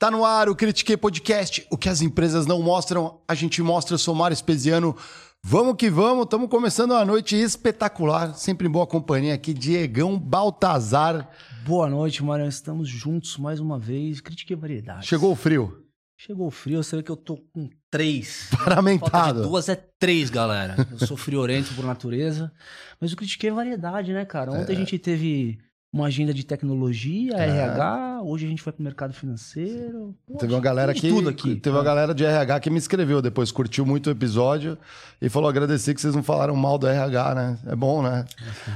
Tá no ar o Critiquei Podcast. O que as empresas não mostram, a gente mostra. Eu sou Mário Espesiano. Vamos que vamos, estamos começando uma noite espetacular. Sempre em boa companhia aqui, Diegão Baltazar. Boa noite, Mário. Estamos juntos mais uma vez. Critiquei variedade. Chegou o frio. Chegou o frio, você vê que eu tô com três. Paramentado. Duas é três, galera. Eu sou friorento por natureza. Mas eu critiquei variedade, né, cara? Ontem É. a gente teve uma agenda de tecnologia, É. RH. Hoje a gente foi pro mercado financeiro. Poxa, Teve uma galera tem que aqui. teve uma galera de RH que me escreveu depois, curtiu muito o episódio e falou agradecer que vocês não falaram mal do RH, né? É bom, né?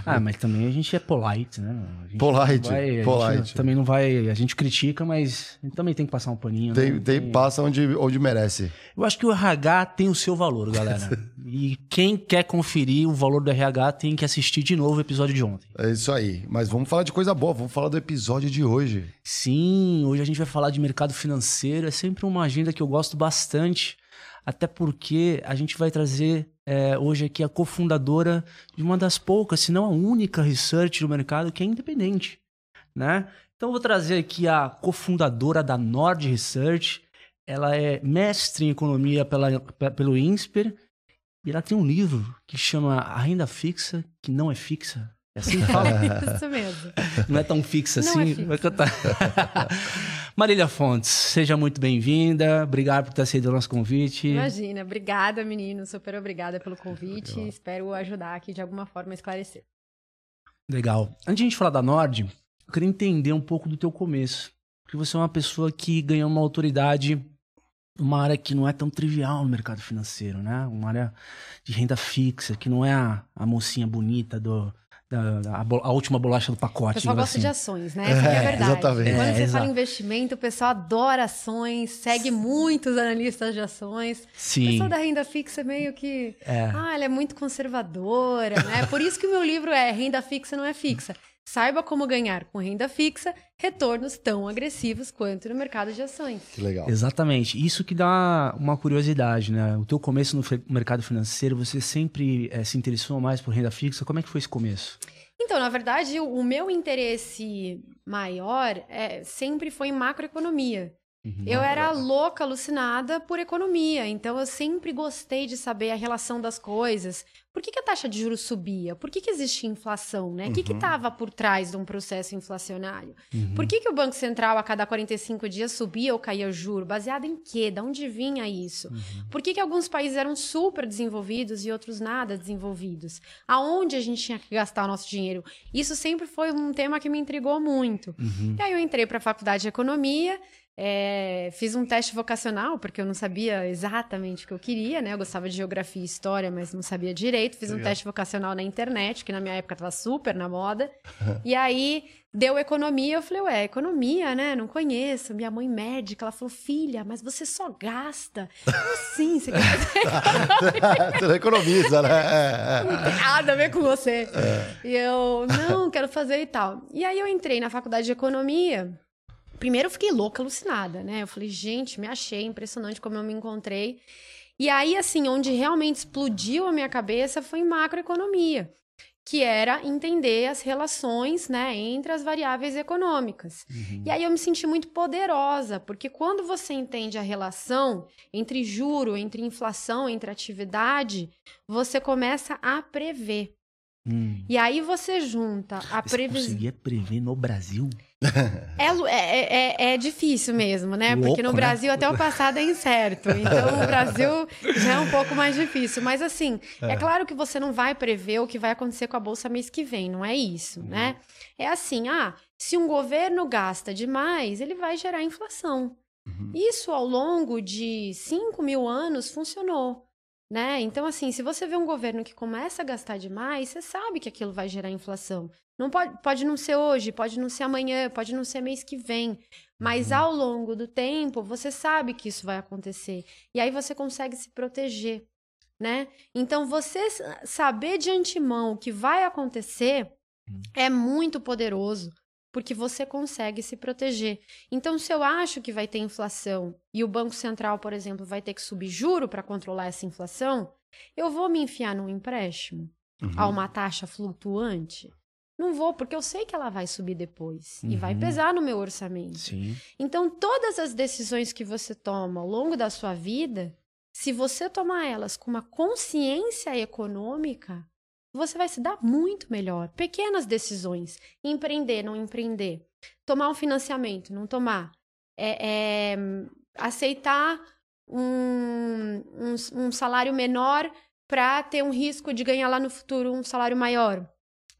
Ah, mas também a gente é polite, né? Polite, vai- a gente polite. também não vai. A gente critica, mas também tem que passar um paninho. Tem, né? tem passa onde, onde merece. Eu acho que o RH tem o seu valor, galera. e quem quer conferir o valor do RH tem que assistir de novo o episódio de ontem. É isso aí. Mas vamos falar de coisa boa, vamos falar do episódio de hoje. Sim, hoje a gente vai falar de mercado financeiro. É sempre uma agenda que eu gosto bastante, até porque a gente vai trazer é, hoje aqui a cofundadora de uma das poucas, se não a única research do mercado que é independente, né? Então eu vou trazer aqui a cofundadora da Nord Research. Ela é mestre em economia pela, pe- pelo INSPER e ela tem um livro que chama A Renda Fixa, que não é fixa. É assim que fala? Isso mesmo. Não é tão fixa Não assim. é fixa. Vai cantar. Marília Fontes, seja muito bem-vinda. Obrigado por ter aceito o nosso convite. Imagina. Obrigada, menino. Super obrigada pelo convite. Espero ajudar aqui de alguma forma a esclarecer. Legal. Antes de a gente falar da Nord, eu queria entender um pouco do teu começo. Porque você é uma pessoa que ganhou uma autoridade numa área que não é tão trivial no mercado financeiro, né? Uma área de renda fixa, que não é a, a mocinha bonita do, a, a última bolacha do O pacote. pessoal digamos gosta de assim. ações, né? Essa é a É, verdade. exatamente. Quando É, você exato. fala em investimento, o pessoal adora ações, segue muitos analistas de ações. O Sim. pessoal da renda fixa é meio que. É. Ah, ela é muito conservadora, né? Por isso que o meu livro é Renda Fixa Não é Fixa. Saiba como ganhar com renda fixa retornos tão agressivos quanto no mercado de ações. Que legal. Exatamente. Isso que dá uma curiosidade, né? O teu começo no mercado financeiro, você sempre eh, se interessou mais por renda fixa. Como é que foi esse começo? Então, na verdade, o o meu interesse maior é, sempre foi em macroeconomia. Uhum. Eu era louca, alucinada por economia, então eu sempre gostei de saber a relação das coisas. Por que, que a taxa de juros subia? Por que, que existia inflação? Né? O que Uhum. estava por trás de um processo inflacionário? Uhum. Por que, que o Banco Central a cada 45 dias subia ou caía o juro? Baseado em quê? De onde vinha isso? Uhum. Por que, que alguns países eram super desenvolvidos e outros nada desenvolvidos? Aonde a gente tinha que gastar o nosso dinheiro? Isso sempre foi um tema que me intrigou muito. Uhum. E aí eu entrei para a faculdade de economia, é, fiz um teste vocacional, porque eu não sabia exatamente o que eu queria, né? Eu gostava de geografia e história, mas não sabia direito. Fiz um Legal. teste vocacional na internet, que na minha época estava super na moda. e aí deu economia, eu falei, ué, economia, né? Não conheço. Minha mãe médica, ela falou, filha, mas você só gasta. Como assim? Você quer Você não economiza, né? É, não é. tem nada a ver com você. E eu, não, quero fazer e tal. E aí eu entrei na faculdade de economia. Primeiro eu fiquei louca, alucinada, né? Eu falei, gente, me achei, impressionante como eu me encontrei. E aí, assim, onde realmente explodiu a minha cabeça foi em macroeconomia, que era entender as relações, né, entre as variáveis econômicas. Uhum. E aí eu me senti muito poderosa, porque quando você entende a relação entre juro, entre inflação, entre atividade, você começa a prever. Hum. E aí você junta a Você previsão. conseguia prever no Brasil? É, lu- é, é, é difícil mesmo, né? Louco, Porque no né? Brasil até o passado é incerto. Então o Brasil já é um pouco mais difícil. Mas assim, é. claro que você não vai prever o que vai acontecer com a Bolsa mês que vem, não é isso, né? É assim, ah, se um governo gasta demais, ele vai gerar inflação. Uhum. Isso ao longo de 5 mil anos funcionou. Né? Então, assim, se você vê um governo que começa a gastar demais, você sabe que aquilo vai gerar inflação. Não pode, pode não ser hoje, pode não ser amanhã, pode não ser mês que vem. Mas Uhum. ao longo do tempo, você sabe que isso vai acontecer. E aí você consegue se proteger, né? Então, você saber de antemão o que vai acontecer Uhum. é muito poderoso, porque você consegue se proteger. Então, se eu acho que vai ter inflação e o Banco Central, por exemplo, vai ter que subir juro para controlar essa inflação, eu vou me enfiar num empréstimo Uhum. a uma taxa flutuante? Não vou, porque eu sei que ela vai subir depois e vai Uhum. pesar no meu orçamento. Sim. Então, todas as decisões que você toma ao longo da sua vida, se você tomar elas com uma consciência econômica, você vai se dar muito melhor. Pequenas decisões. Empreender, não empreender. Tomar um financiamento, não tomar. É, é, aceitar um, um, um salário menor para ter um risco de ganhar lá no futuro um salário maior.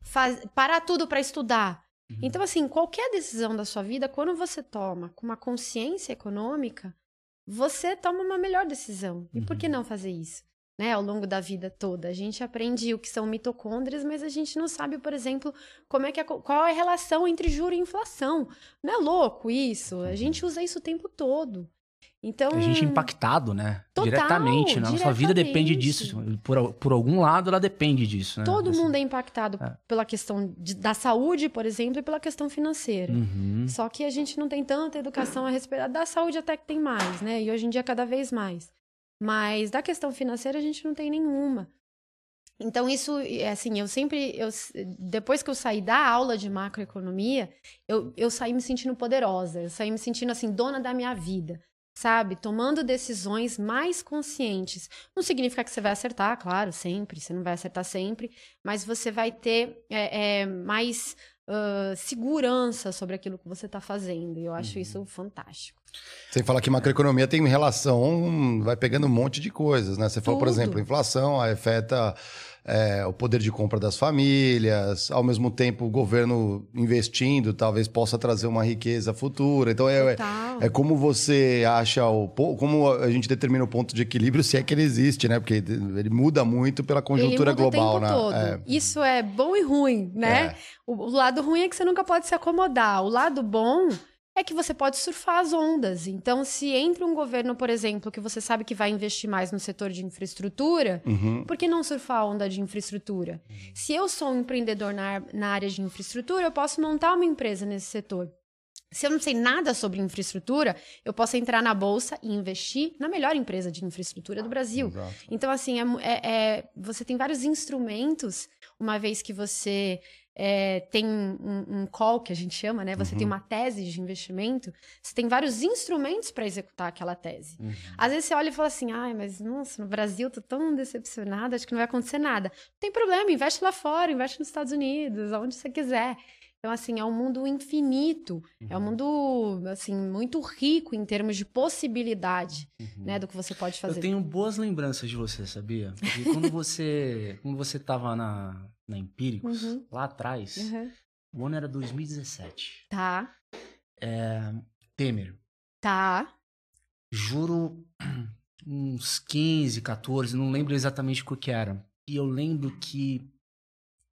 Faz, parar tudo para estudar. Uhum. Então, assim, qualquer decisão da sua vida, quando você toma com uma consciência econômica, você toma uma melhor decisão. E por que Uhum. não fazer isso? Né, ao longo da vida toda. A gente aprende o que são mitocôndrias, mas a gente não sabe, por exemplo, como é que co- qual é a relação entre juro e inflação. Não é louco isso? A gente usa isso o tempo todo. Então, A gente é impactado, né? Total, diretamente. Né? A nossa vida depende disso. Por, por algum lado, ela depende disso, né? todo Assim. mundo é impactado É. pela questão de- da saúde, por exemplo, e pela questão financeira. Uhum. Só que a gente não tem tanta educação a respeito da saúde até que tem mais, né? E hoje em dia cada vez mais. Mas da questão financeira a gente não tem nenhuma. Então isso, é assim, eu sempre, eu, depois que eu saí da aula de macroeconomia, eu, eu saí me sentindo poderosa, eu saí me sentindo assim dona da minha vida, sabe? Tomando decisões mais conscientes. Não significa que você vai acertar, claro, sempre, você não vai acertar sempre, mas você vai ter é, é, mais ah, segurança sobre aquilo que você está fazendo. E eu acho Uhum. isso fantástico. Sem falar que macroeconomia tem relação, vai pegando um monte de coisas, né? Você falou, por Tudo. exemplo, inflação, afeta é, o poder de compra das famílias, ao mesmo tempo o governo investindo talvez possa trazer uma riqueza futura. Então é, é, é como você acha o como a gente determina o ponto de equilíbrio, se é que ele existe, né? Porque ele muda muito pela conjuntura global, né? É. Isso é bom e ruim, né? É. O, o lado ruim é que você nunca pode se acomodar. O lado bom é que você pode surfar as ondas. Então, se entra um governo, por exemplo, que você sabe que vai investir mais no setor de infraestrutura, Uhum. por que não surfar a onda de infraestrutura? Se eu sou um empreendedor na, na área de infraestrutura, eu posso montar uma empresa nesse setor. Se eu não sei nada sobre infraestrutura, eu posso entrar na bolsa e investir na melhor empresa de infraestrutura do Brasil. Exato. Então, assim, é é- é- você tem vários instrumentos, uma vez que você é, tem um, um call, que a gente chama, né? Você Uhum. tem uma tese de investimento, você tem vários instrumentos para executar aquela tese. Uhum. Às vezes você olha e fala assim, ai, mas nossa, no Brasil tô tão decepcionada, acho que não vai acontecer nada. Não tem problema, investe lá fora, investe nos Estados Unidos, aonde você quiser. Então, assim, é um mundo infinito, é um Uhum. mundo, assim, muito rico em termos de possibilidade, Uhum. né, do que você pode fazer. Eu tenho boas lembranças de você, sabia? Porque quando você, quando você tava na, na Empíricos, Uhum. lá atrás, Uhum. o ano era 2017. Tá, Temer, tá. juro uns 15, 14, não lembro exatamente o que era. E eu lembro que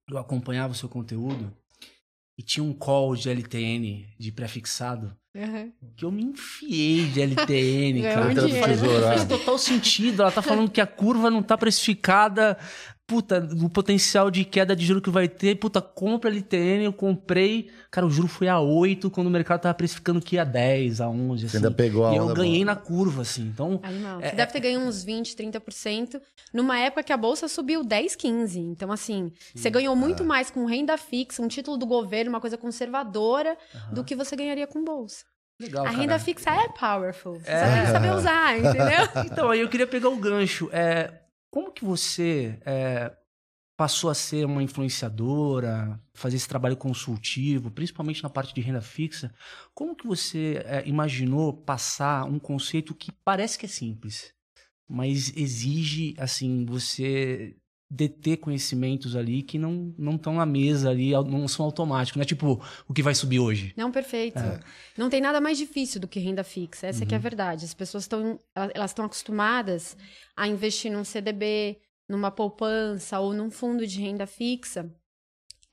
eu acompanhava o seu conteúdo e tinha um call de LTN de prefixado Uhum. que eu me enfiei de LTN, cara. faz total sentido. Ela tá falando que a curva não tá precificada. Puta, o potencial de queda de juro que vai ter. Puta, compra LTN, eu comprei. Cara, o juro foi a 8 quando o mercado tava precificando que ia a 10, a 11, Você assim. ainda pegou a E eu ganhei boa. na curva, assim. Então, Animal. É, Você deve ter ganho uns 20, 30%, numa época que a bolsa subiu 10, 15. Então, assim, você ganhou muito mais com renda fixa, um título do governo, uma coisa conservadora, do que você ganharia com bolsa. legal, a cara. renda fixa é powerful. Você É. só tem que saber usar, entendeu? Então, aí eu queria pegar o gancho. É, como que você é, passou a ser uma influenciadora, fazer esse trabalho consultivo, principalmente na parte de renda fixa? Como que você é, imaginou passar um conceito que parece que é simples, mas exige, assim, você deter conhecimentos ali que não não estão na mesa ali, não são automáticos, não é tipo o que vai subir hoje. Não, perfeito. É. Não tem nada mais difícil do que renda fixa. Essa que é a Uhum. verdade. As pessoas estão elas estão acostumadas a investir num CDB, numa poupança ou num fundo de renda fixa,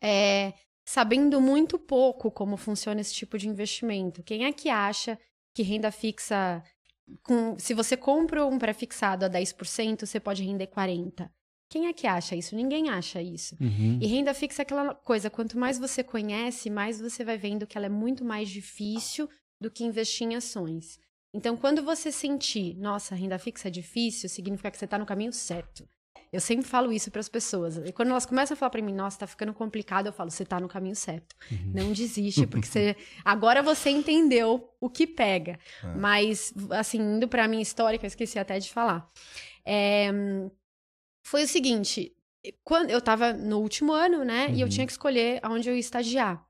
é, sabendo muito pouco como funciona esse tipo de investimento. Quem é que acha que renda fixa com, se você compra um pré-fixado a 10%, você pode render 40. Quem é que acha isso? Ninguém acha isso. E renda fixa é aquela coisa, quanto mais você conhece, mais você vai vendo que ela é muito mais difícil do que investir em ações. Então, quando você sentir, nossa, renda fixa é difícil, significa que você está no caminho certo. Eu sempre falo isso para as pessoas. E quando elas começam a falar para mim, nossa, tá ficando complicado, eu falo, você tá no caminho certo. Uhum. Não desiste, porque você agora você entendeu o que pega. É. Mas assim, indo para minha história, que eu esqueci até de falar. É, foi o seguinte, quando eu tava no último ano, né, uhum. e eu uhum. tinha que escolher aonde eu ia estagiar.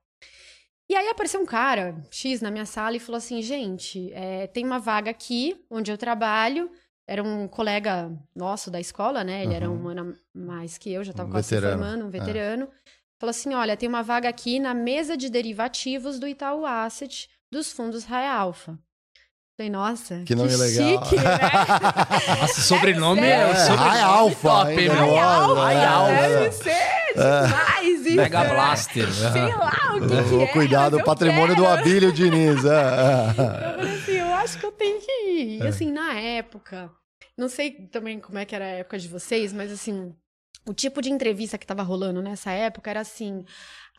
E aí apareceu um cara, X, na minha sala e falou assim: gente, é, tem uma vaga aqui onde eu trabalho. Era um colega nosso da escola, né? Ele uhum. era um ano mais que eu, já estava um quase veterano. se formando, um é. veterano. É. Falou assim: olha, tem uma vaga aqui na mesa de derivativos do Itaú Asset dos fundos Raia Alfa. Falei, nossa, que nome que legal. chique, né? nossa, sobrenome é, é sobrenome Raia Alfa. Top, Raia Alfa. Raia Alfa. Deve ser demais isso. Mega Blaster. Sei lá o que, que é. Cuidado, o patrimônio quero. do Abílio Diniz. É. Eu falei assim, eu acho que eu tenho que ir. É. Assim, na época, não sei também como é que era a época de vocês, mas assim, o tipo de entrevista que tava rolando nessa época era assim: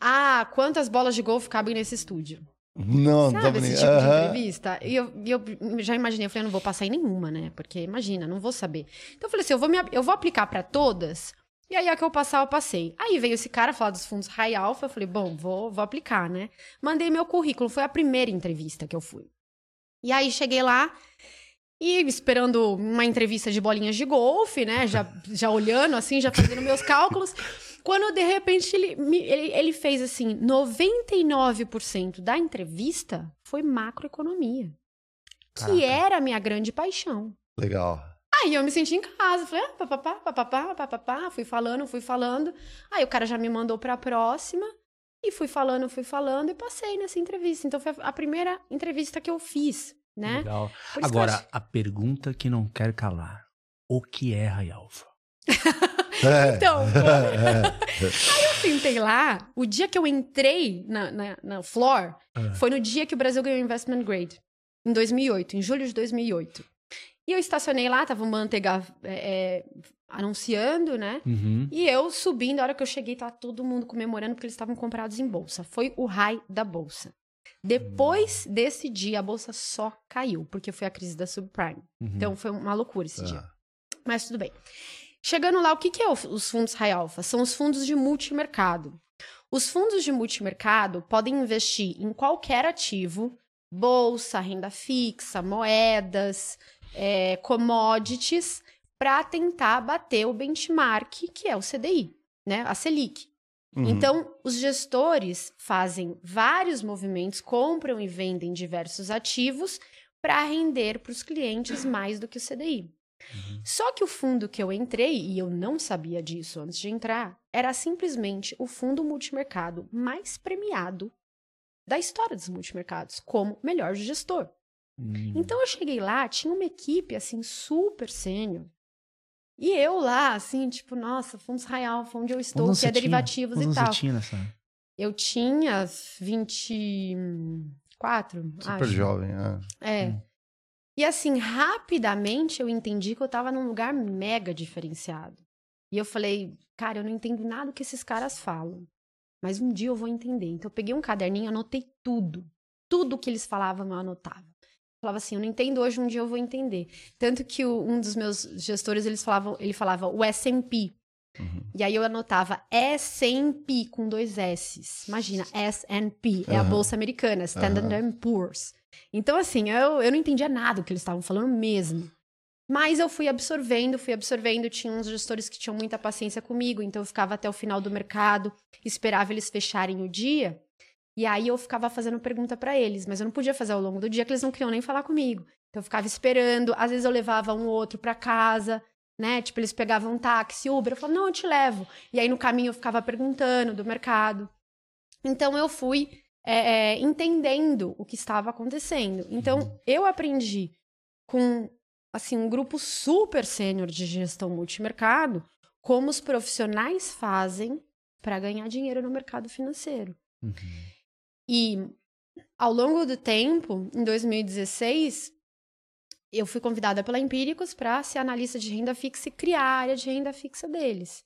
ah, quantas bolas de golfe cabem nesse estúdio? Não, Sabe esse tipo de entrevista? E eu, eu já imaginei, eu falei, eu não vou passar em nenhuma, né? Porque imagina, não vou saber. Então eu falei assim, eu vou, me, eu vou aplicar para todas, e aí a que eu passar, eu passei. Aí veio esse cara falar dos fundos High Alpha, eu falei, bom, vou, vou aplicar, né? Mandei meu currículo, foi a primeira entrevista que eu fui. E aí cheguei lá, e esperando uma entrevista de bolinhas de golfe, né? Já, já olhando assim, já fazendo meus cálculos. Quando de repente ele, ele, ele fez assim: 99% da entrevista foi macroeconomia. Caraca. Que era a minha grande paixão. Legal. Aí eu me senti em casa, falei, ah, papapá, papapá, papapá, fui falando, fui falando. Aí o cara já me mandou para a próxima. E fui falando, fui falando e passei nessa entrevista. Então foi a primeira entrevista que eu fiz né? Legal. Agora, acho... a pergunta que não quer calar. O que é Raialfa? É. então, é. aí eu sentei lá, o dia que eu entrei na, na, na floor, é. foi no dia que o Brasil ganhou Investment Grade, em 2008, em julho de 2008. E eu estacionei lá, tava o Manteiga é, é, anunciando, né? Uhum. E eu subindo, a hora que eu cheguei, tava todo mundo comemorando porque eles estavam comprados em bolsa. Foi o high da bolsa. Depois desse dia, a bolsa só caiu, porque foi a crise da subprime. Uhum. Então foi uma loucura esse dia. Ah. Mas tudo bem. Chegando lá, o que, que é os fundos high alpha? São os fundos de multimercado. Os fundos de multimercado podem investir em qualquer ativo, bolsa, renda fixa, moedas, é, commodities, para tentar bater o benchmark, que é o CDI, né? A Selic. Uhum. Então, os gestores fazem vários movimentos, compram e vendem diversos ativos para render para os clientes mais do que o CDI. Uhum. Só que o fundo que eu entrei, e eu não sabia disso antes de entrar, era simplesmente o fundo multimercado mais premiado da história dos multimercados, como melhor gestor. Uhum. Então eu cheguei lá, tinha uma equipe assim super sênior, e eu lá, assim, tipo, nossa, fundos Real, onde eu estou, que é tinha? derivativos Quantos e tal. Você tinha nessa? Eu tinha 24, Super acho. jovem, é. É. Hum. E assim, rapidamente eu entendi que eu tava num lugar mega diferenciado. E eu falei, cara, eu não entendo nada do que esses caras falam. Mas um dia eu vou entender. Então eu peguei um caderninho, anotei tudo. Tudo que eles falavam, eu anotava falava assim, eu não entendo hoje, um dia eu vou entender. Tanto que o, um dos meus gestores, eles falavam, ele falava o S&P. Uhum. E aí eu anotava S&P com dois S's. Imagina, S&P, é a bolsa americana, Standard uhum. Poor's. Então, assim, eu, eu não entendia nada do que eles estavam falando mesmo. Mas eu fui absorvendo, fui absorvendo. Tinha uns gestores que tinham muita paciência comigo, então eu ficava até o final do mercado, esperava eles fecharem o dia. E aí eu ficava fazendo pergunta para eles, mas eu não podia fazer ao longo do dia, que eles não queriam nem falar comigo. Então eu ficava esperando, às vezes eu levava um ou outro para casa, né? Tipo, eles pegavam um táxi, Uber, eu falava, não, eu te levo. E aí no caminho eu ficava perguntando do mercado. Então eu fui é, é, entendendo o que estava acontecendo. Então uhum. eu aprendi com assim um grupo super sênior de gestão multimercado como os profissionais fazem para ganhar dinheiro no mercado financeiro. Uhum. E ao longo do tempo, em 2016, eu fui convidada pela Empíricos para ser analista de renda fixa e criar a área de renda fixa deles.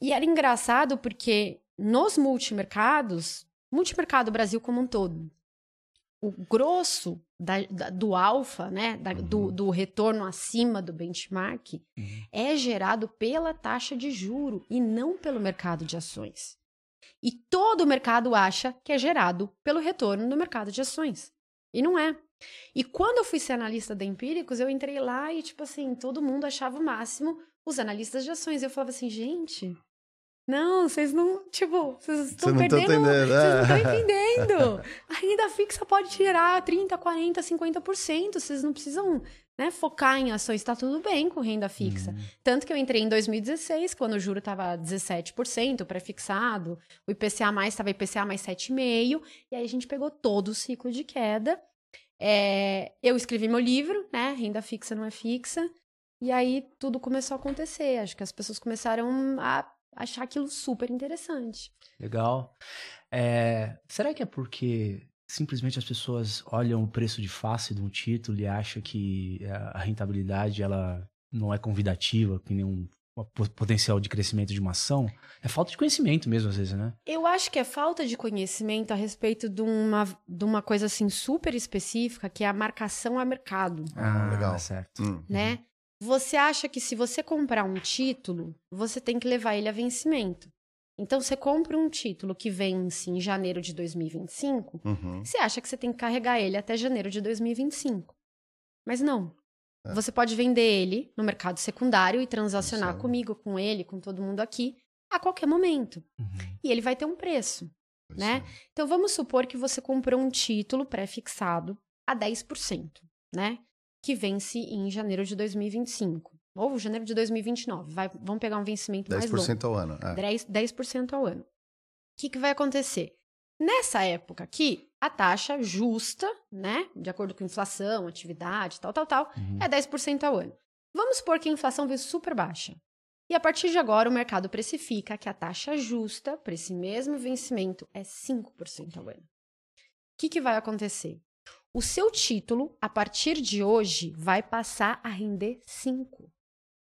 E era engraçado porque nos multimercados, multimercado Brasil como um todo, o grosso da, da, do alfa, né, da, Uhum. do, do retorno acima do benchmark, Uhum. é gerado pela taxa de juro e não pelo mercado de ações. E todo o mercado acha que é gerado pelo retorno do mercado de ações. E não é. E quando eu fui ser analista da Empíricos, eu entrei lá e, tipo assim, todo mundo achava o máximo os analistas de ações. Eu falava assim, gente, não, vocês não, tipo, vocês estão perdendo, vocês não estão é. entendendo. A renda fixa pode gerar 30, 40, 50%, vocês não precisam né, focar em ações, está tudo bem com renda fixa. Uhum. Tanto que eu entrei em 2016, quando o juro estava 17%, pré-fixado, o IPCA mais estava IPCA mais 7,5%, e aí a gente pegou todo o ciclo de queda. É, eu escrevi meu livro, né? Renda fixa não é fixa. E aí tudo começou a acontecer. Acho que as pessoas começaram a achar aquilo super interessante. Legal. É, será que é porque simplesmente as pessoas olham o preço de face de um título e acham que a rentabilidade ela não é convidativa, que nem um, po- potencial de crescimento de uma ação? É falta de conhecimento mesmo, às vezes, né? Eu acho que é falta de conhecimento a respeito de uma, de uma coisa assim super específica, que é a marcação a mercado. Ah, legal. Certo. Hum. né? Você acha que se você comprar um título, você tem que levar ele a vencimento. Então, você compra um título que vence em janeiro de 2025, Uhum. você acha que você tem que carregar ele até janeiro de 2025. Mas não. É. Você pode vender ele no mercado secundário e transacionar comigo, com ele, com todo mundo aqui, a qualquer momento. Uhum. E ele vai ter um preço. Né? Isso. Então vamos supor que você comprou um título pré-fixado a 10%, né? Que vence em janeiro de 2025. Ou janeiro de 2029. Vai, vamos pegar um vencimento mais longo. 10% ao ano. É. 10%, 10% ao ano. O que, que vai acontecer? Nessa época aqui, a taxa justa, né? De acordo com inflação, atividade, tal, tal, tal, Uhum. é 10% ao ano. Vamos supor que a inflação veio super baixa. E a partir de agora, o mercado precifica que a taxa justa para esse mesmo vencimento é 5% ao ano. O que, que vai acontecer? O seu título, a partir de hoje, vai passar a render 5%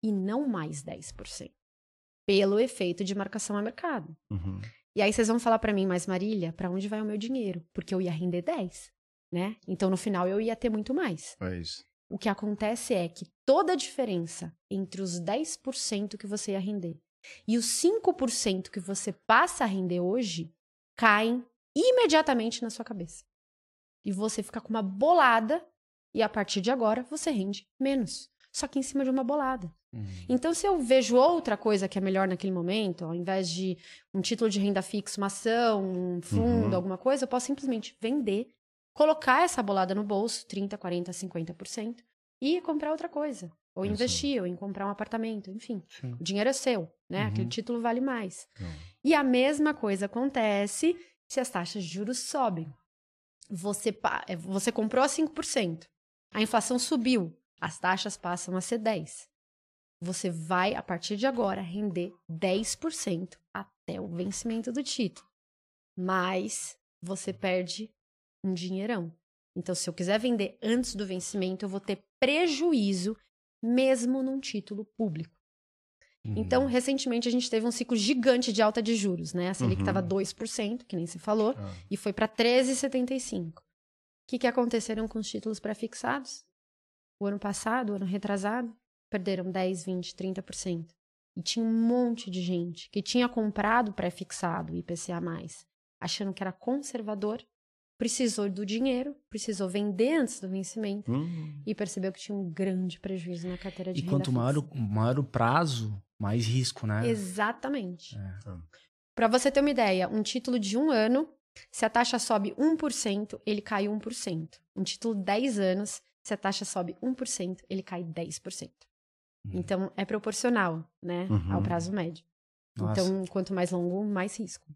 e não mais 10%, pelo efeito de marcação a mercado. Uhum. E aí vocês vão falar para mim, mas Marília, para onde vai o meu dinheiro? Porque eu ia render 10, né? Então no final eu ia ter muito mais. É isso. O que acontece é que toda a diferença entre os 10% que você ia render e os 5% que você passa a render hoje caem imediatamente na sua cabeça. E você fica com uma bolada e a partir de agora você rende menos. Só que em cima de uma bolada. Uhum. Então, se eu vejo outra coisa que é melhor naquele momento, ao invés de um título de renda fixa, uma ação, um fundo, Uhum. alguma coisa, eu posso simplesmente vender, colocar essa bolada no bolso, 30, 40, 50%, e comprar outra coisa. Ou Isso. investir, ou em comprar um apartamento, enfim. Sim. O dinheiro é seu, né? Uhum. Aquele título vale mais. E a mesma coisa acontece se as taxas de juros sobem. Você, é, você comprou a 5%, a inflação subiu, as taxas passam a ser 10%. Você vai, a partir de agora, render 10% até o vencimento do título. Mas você perde um dinheirão. Então, se eu quiser vender antes do vencimento, eu vou ter prejuízo, mesmo num título público. Uhum. Então, recentemente, a gente teve um ciclo gigante de alta de juros, né? A Selic Uhum. estava 2%, que nem se falou, Ah. e foi para 13,75%. O que, que aconteceram com os títulos pré-fixados? O ano passado, o ano retrasado, perderam 10, 20, 30%. E tinha um monte de gente que tinha comprado pré-fixado IPCA+, achando que era conservador, precisou do dinheiro, precisou vender antes do vencimento Hum. e percebeu que tinha um grande prejuízo na carteira de E quanto maior maior o prazo, mais risco, né? Exatamente. É. Para você ter uma ideia, um título de um ano, se a taxa sobe 1%, ele cai 1%. Um título de 10 anos, se a taxa sobe 1%, ele cai 10%. Uhum. Então, é proporcional, né, Uhum. ao prazo médio. Nossa. Então, quanto mais longo, mais risco.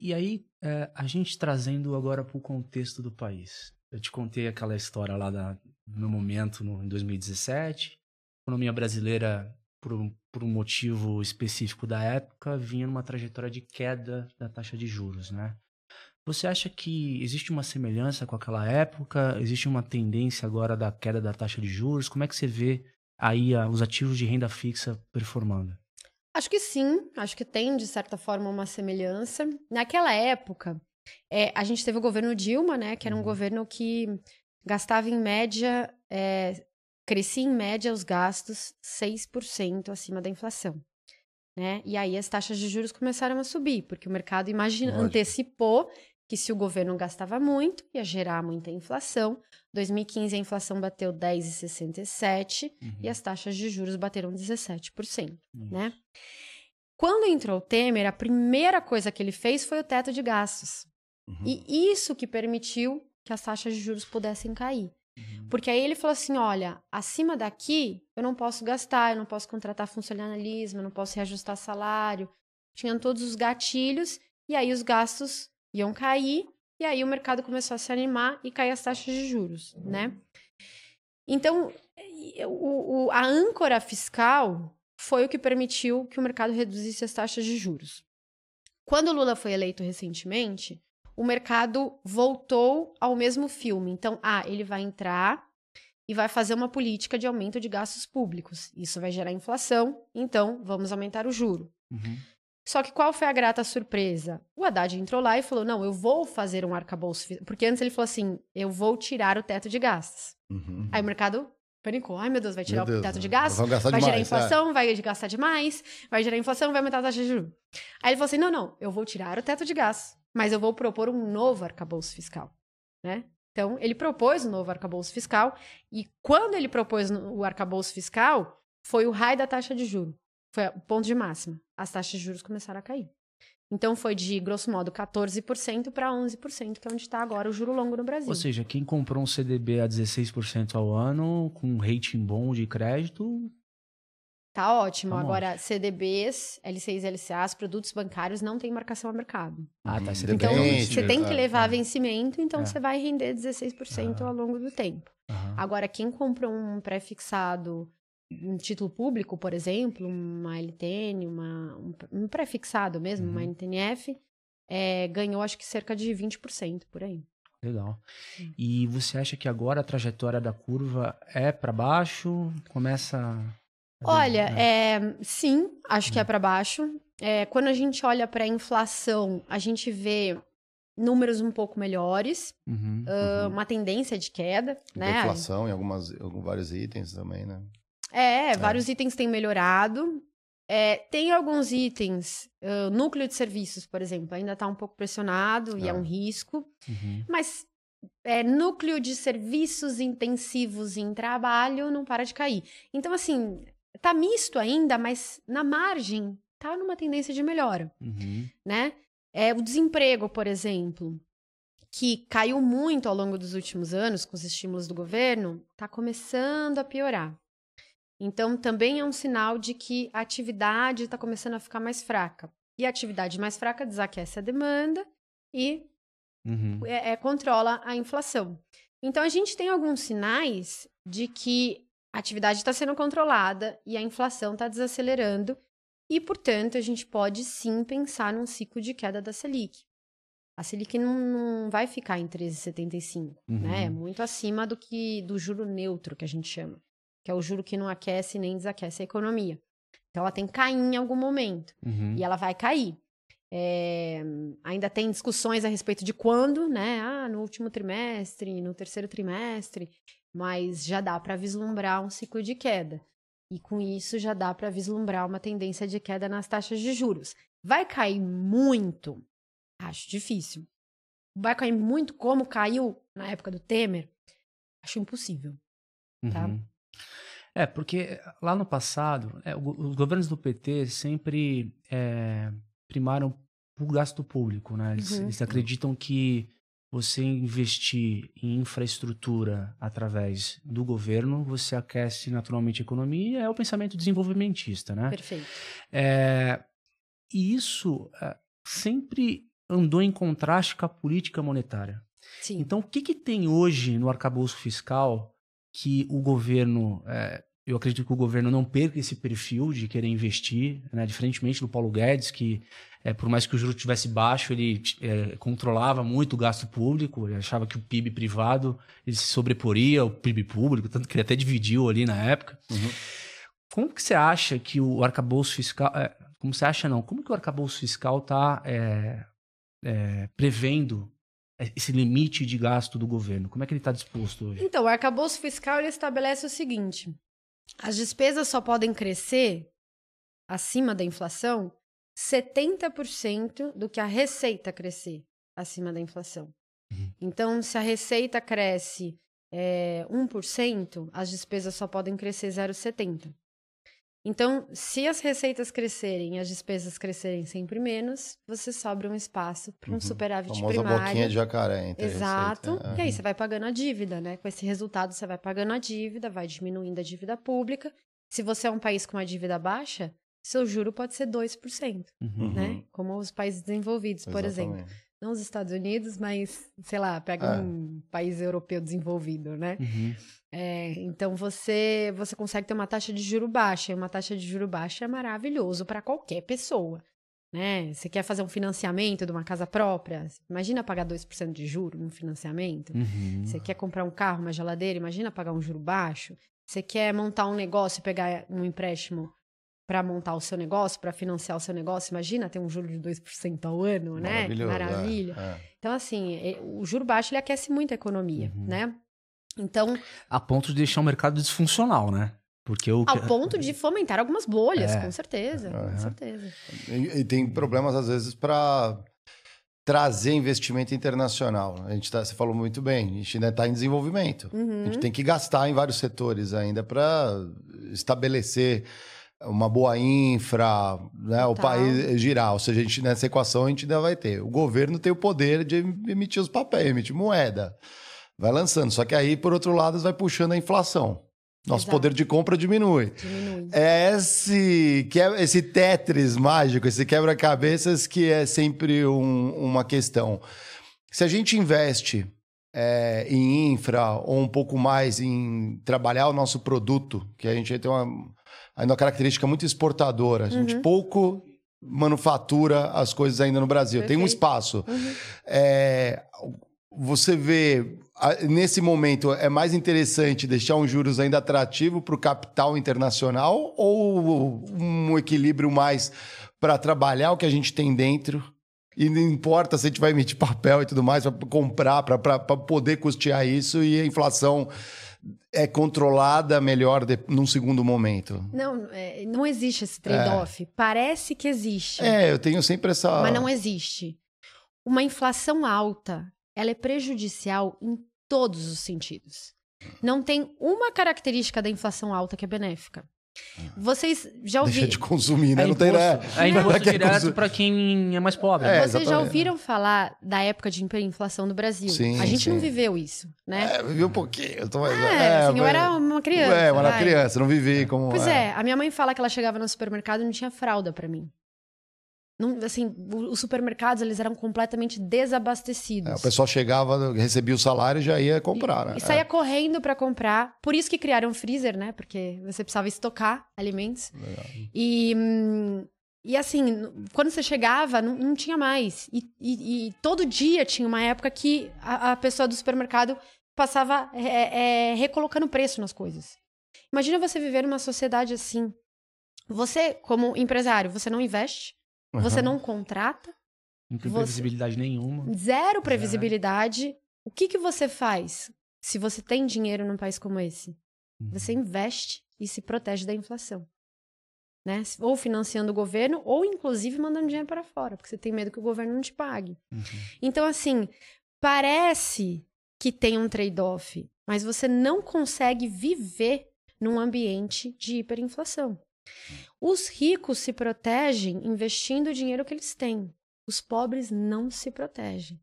E aí, é, a gente trazendo agora para o contexto do país. Eu te contei aquela história lá da, do meu momento no, em 2017. A economia brasileira, por um, por um motivo específico da época, vinha numa trajetória de queda da taxa de juros, né? Você acha que existe uma semelhança com aquela época? Existe uma tendência agora da queda da taxa de juros? Como é que você vê aí ah, os ativos de renda fixa performando? Acho que sim, acho que tem, de certa forma, uma semelhança. Naquela época, É, a gente teve o governo Dilma, né? Que era um Uhum. governo que gastava em média, é, crescia em média os gastos 6% acima da inflação. Né? E aí as taxas de juros começaram a subir, porque o mercado imagina, Lógico. antecipou que se o governo gastava muito, ia gerar muita inflação. 2015 a inflação bateu 10,67 Uhum. e as taxas de juros bateram 17%, Uhum. né? Quando entrou o Temer, a primeira coisa que ele fez foi o teto de gastos. Uhum. E isso que permitiu que as taxas de juros pudessem cair. Uhum. Porque aí ele falou assim: olha, acima daqui eu não posso gastar, eu não posso contratar funcionalismo, eu não posso reajustar salário. Tinham todos os gatilhos, e aí os gastos iam cair, e aí o mercado começou a se animar e cair as taxas de juros, né? Então, e- o- o- a âncora fiscal foi o que permitiu que o mercado reduzisse as taxas de juros. Quando o Lula foi eleito recentemente, o mercado voltou ao mesmo filme. Então, ah, ele vai entrar e vai fazer uma política de aumento de gastos públicos. Isso vai gerar inflação, então vamos aumentar o juro. Uhum. Só que qual foi a grata surpresa? O Haddad entrou lá e falou: não, eu vou fazer um arcabouço. fi-" Porque antes ele falou assim: eu vou tirar o teto de gastos. Uhum. Aí o mercado panicou: ai meu Deus, vai tirar Meu o Deus, teto de né? gastos? Vai gerar demais, é. inflação, vai gastar demais, vai gerar inflação, vai aumentar a taxa de juros. Aí ele falou assim: não, não, eu vou tirar o teto de gastos, mas eu vou propor um novo arcabouço fiscal, né? Então, ele propôs um novo arcabouço fiscal, e quando ele propôs o arcabouço fiscal, foi o raio da taxa de juros. Foi o ponto de máxima. As taxas de juros começaram a cair. Então, foi de, grosso modo, 14% para 11%, que é onde está agora o juro longo no Brasil. Ou seja, quem comprou um CDB a 16% ao ano, com um rating bom de crédito, Tá ótimo. Tá. Agora, CDBs, L6 e LCAs, produtos bancários não tem marcação a mercado. ah, tá, Uhum. tem Então, você tem que levar a é. vencimento, então É. você vai render 16% Ah. ao longo do tempo. Aham. Agora, quem comprou um pré-fixado, um título público, por exemplo, uma LTN, uma, um, pré-fixado mesmo, uma Uhum. NTNF, é, ganhou acho que cerca de 20% por aí. Legal. E você acha que agora a trajetória da curva é para baixo? Começa. Olha, né? é, sim, acho que é para baixo. É, quando a gente olha para a inflação, a gente vê números um pouco melhores, Uhum. Uhum. uma tendência de queda, né? Inflação em algumas, algum- vários itens também, né? É, vários itens têm melhorado. É, tem alguns itens, ah, núcleo de serviços, por exemplo, ainda está um pouco pressionado e é um risco. Uhum. Mas é, núcleo de serviços intensivos em trabalho não para de cair. Então, assim, tá misto ainda, mas na margem tá numa tendência de melhora, Uhum. né? É, o desemprego, por exemplo, que caiu muito ao longo dos últimos anos com os estímulos do governo, tá começando a piorar. Então, também é um sinal de que a atividade está começando a ficar mais fraca. E a atividade mais fraca desaquece a demanda e Uhum. é, é, controla a inflação. Então, a gente tem alguns sinais de que a atividade está sendo controlada e a inflação está desacelerando, e, portanto, a gente pode sim pensar num ciclo de queda da Selic. A Selic não, não vai ficar em 13,75, Uhum. né? É muito acima do que do juro neutro, que a gente chama, que é o juro que não aquece nem desaquece a economia. Então, ela tem que cair em algum momento. Uhum. E ela vai cair. É, ainda tem discussões a respeito de quando, né? Ah, no último trimestre, no terceiro trimestre, mas já dá para vislumbrar um ciclo de queda. E com isso já dá para vislumbrar uma tendência de queda nas taxas de juros. Vai cair muito? Acho difícil. Vai cair muito como caiu na época do Temer? Acho impossível. tá? Uhum. É, porque lá no passado, é, os governos do PT sempre é, primaram o gasto público, né? Eles, Uhum. eles acreditam que você investir em infraestrutura através do governo, você aquece naturalmente a economia, é o pensamento desenvolvimentista, né? Perfeito. É, e isso é, sempre andou em contraste com a política monetária. Sim. Então, o que, que tem hoje no arcabouço fiscal que o governo. é, eu acredito que o governo não perca esse perfil de querer investir, né, diferentemente do Paulo Guedes, que é, por mais que o juro estivesse baixo, ele é, controlava muito o gasto público, ele achava que o PIB privado ele se sobreporia ao PIB público, tanto que ele até dividiu ali na época. Uhum. Como que você acha que o arcabouço fiscal. é, como você acha, não? Como que o arcabouço fiscal está é, prevendo esse limite de gasto do governo? Como é que ele está disposto hoje? Então, o arcabouço fiscal ele estabelece o seguinte: as despesas só podem crescer acima da inflação 70% do que a receita crescer acima da inflação. Uhum. Então, se a receita cresce é, 1%, as despesas só podem crescer 0,70%. Então, se as receitas crescerem e as despesas crescerem sempre menos, você sobra um espaço para um uhum. superávit Famosa primário. boquinha de jacaré. Exato. Uhum. E aí você vai pagando a dívida, né? Com esse resultado, você vai pagando a dívida, vai diminuindo a dívida pública. Se você é um país com uma dívida baixa, seu juro pode ser 2%, uhum. né? Como os países desenvolvidos, por Exatamente. exemplo. Não os Estados Unidos, mas, sei lá, pega é. um país europeu desenvolvido, né? Uhum. É, então você você consegue ter uma taxa de juro baixa. E uma taxa de juro baixa é maravilhoso para qualquer pessoa. Né? Você quer fazer um financiamento de uma casa própria? Imagina pagar 2% de juro num financiamento. Uhum. Você quer comprar um carro, uma geladeira? Imagina pagar um juro baixo. Você quer montar um negócio e pegar um empréstimo para montar o seu negócio, para financiar o seu negócio. Imagina ter um juro de 2% ao ano, né? Maravilha. É, é. Então, assim, o juro baixo ele aquece muito a economia, uhum. né? Então. A ponto de deixar o mercado disfuncional, né? Porque o... Ao ponto de fomentar algumas bolhas, é. com certeza. Uhum. Com certeza. E, e, tem problemas, às vezes, para trazer investimento internacional. A gente tá, você falou muito bem, a gente ainda está em desenvolvimento. Uhum. A gente tem que gastar em vários setores ainda para estabelecer uma boa infra, né, o país girar. Ou seja, a gente, nessa equação a gente ainda vai ter. O governo tem o poder de emitir os papéis, emitir moeda. Vai lançando. Só que aí, por outro lado, vai puxando a inflação. Nosso Exato. poder de compra diminui. diminui. É esse, que é esse Tetris mágico, esse quebra-cabeças que é sempre um, uma questão. Se a gente investe é, em infra ou um pouco mais em trabalhar o nosso produto, que a gente tem uma ainda uma característica muito exportadora. A gente uhum. pouco manufatura as coisas ainda no Brasil. Perfeito. Tem um espaço. Uhum. É, você vê, nesse momento, é mais interessante deixar um juros ainda atrativo para o capital internacional ou um equilíbrio mais para trabalhar o que a gente tem dentro? E não importa se a gente vai emitir papel e tudo mais para comprar, para poder custear isso e a inflação é controlada melhor de, num segundo momento? Não, é, não existe esse trade-off. É. Parece que existe. É, eu tenho sempre essa. Mas não existe. Uma inflação alta, ela é prejudicial em todos os sentidos. Não tem uma característica da inflação alta que é benéfica. Vocês já ouviram. Deixa de consumir, né? É não tem, né? É imposto direto para quem é mais pobre. É, Vocês já ouviram falar da época de hiperinflação do Brasil? Sim, a gente sim. não viveu isso, né? É, viveu um pouquinho. Eu, tô mais... é, é, assim, eu era uma criança. É, eu era criança, não vivi como. Pois é. é, a minha mãe fala que ela chegava no supermercado e não tinha fralda para mim. Não, assim, os supermercados eles eram completamente desabastecidos. É, o pessoal chegava, recebia o salário e já ia comprar, e, né? E saía é. correndo para comprar. Por isso que criaram um freezer, né? Porque você precisava estocar alimentos. Legal. E, e assim, quando você chegava, não, não tinha mais. E, e, e, todo dia tinha uma época que a, a pessoa do supermercado passava é, é, recolocando preço nas coisas. Imagina você viver numa sociedade assim. Você, como empresário, você não investe Uhum. Você não contrata. Não tem você... previsibilidade nenhuma. Zero previsibilidade. Zero. O que, que você faz se você tem dinheiro num país como esse? Uhum. Você investe e se protege da inflação. Né? Ou financiando o governo, ou inclusive mandando dinheiro para fora, porque você tem medo que o governo não te pague. Uhum. Então, assim, parece que tem um trade-off, mas você não consegue viver num ambiente de hiperinflação. Os ricos se protegem investindo o dinheiro que eles têm. Os pobres não se protegem.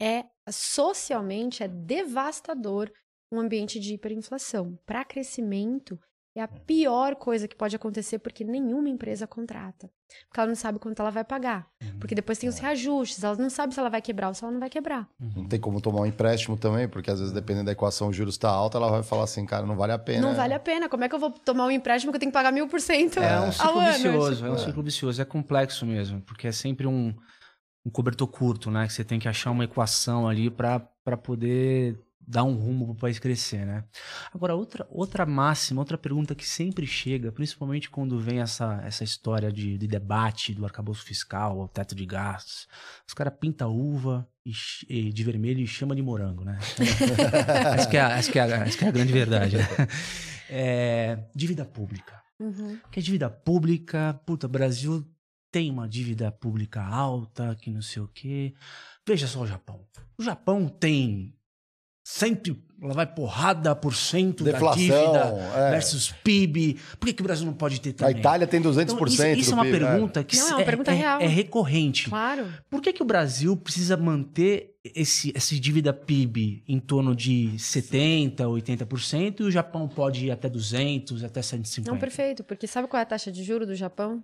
É, é socialmente é devastador um ambiente de hiperinflação. Para crescimento, é a pior coisa que pode acontecer porque nenhuma empresa contrata. Porque ela não sabe quanto ela vai pagar. Uhum. Porque depois tem os é. reajustes, ela não sabe se ela vai quebrar ou se ela não vai quebrar. Uhum. Não tem como tomar um empréstimo também, porque às vezes, dependendo da equação, o juros está alto, ela vai falar assim, cara, não vale a pena. Não vale a pena. Como é que eu vou tomar um empréstimo que eu tenho que pagar mil por cento? É um ciclo vicioso, é um ciclo vicioso. É complexo mesmo, porque é sempre um, um cobertor curto, né? Que você tem que achar uma equação ali para poder dar um rumo para o país crescer, né? Agora, outra, outra máxima, outra pergunta que sempre chega, principalmente quando vem essa, essa história de, de debate do arcabouço fiscal, o teto de gastos. Os caras pintam uva e, e, de vermelho e chama de morango, né? essa, que é, essa, que é, essa que é a grande verdade, né? É, dívida pública. Uhum. Que é dívida pública, puta, Brasil tem uma dívida pública alta, que não sei o quê. Veja só o Japão. O Japão tem cento, lá vai porrada por cento da dívida é. versus PIB. Por que, que o Brasil não pode ter também? A Itália tem 200% então, isso, isso é uma PIB, pergunta é. que não, é, uma pergunta é, real. é, recorrente. Claro. Por que, que o Brasil precisa manter esse, essa dívida PIB em torno de 70%, 80% e o Japão pode ir até 200%, até 150%? Não, perfeito. Porque sabe qual é a taxa de juro do Japão?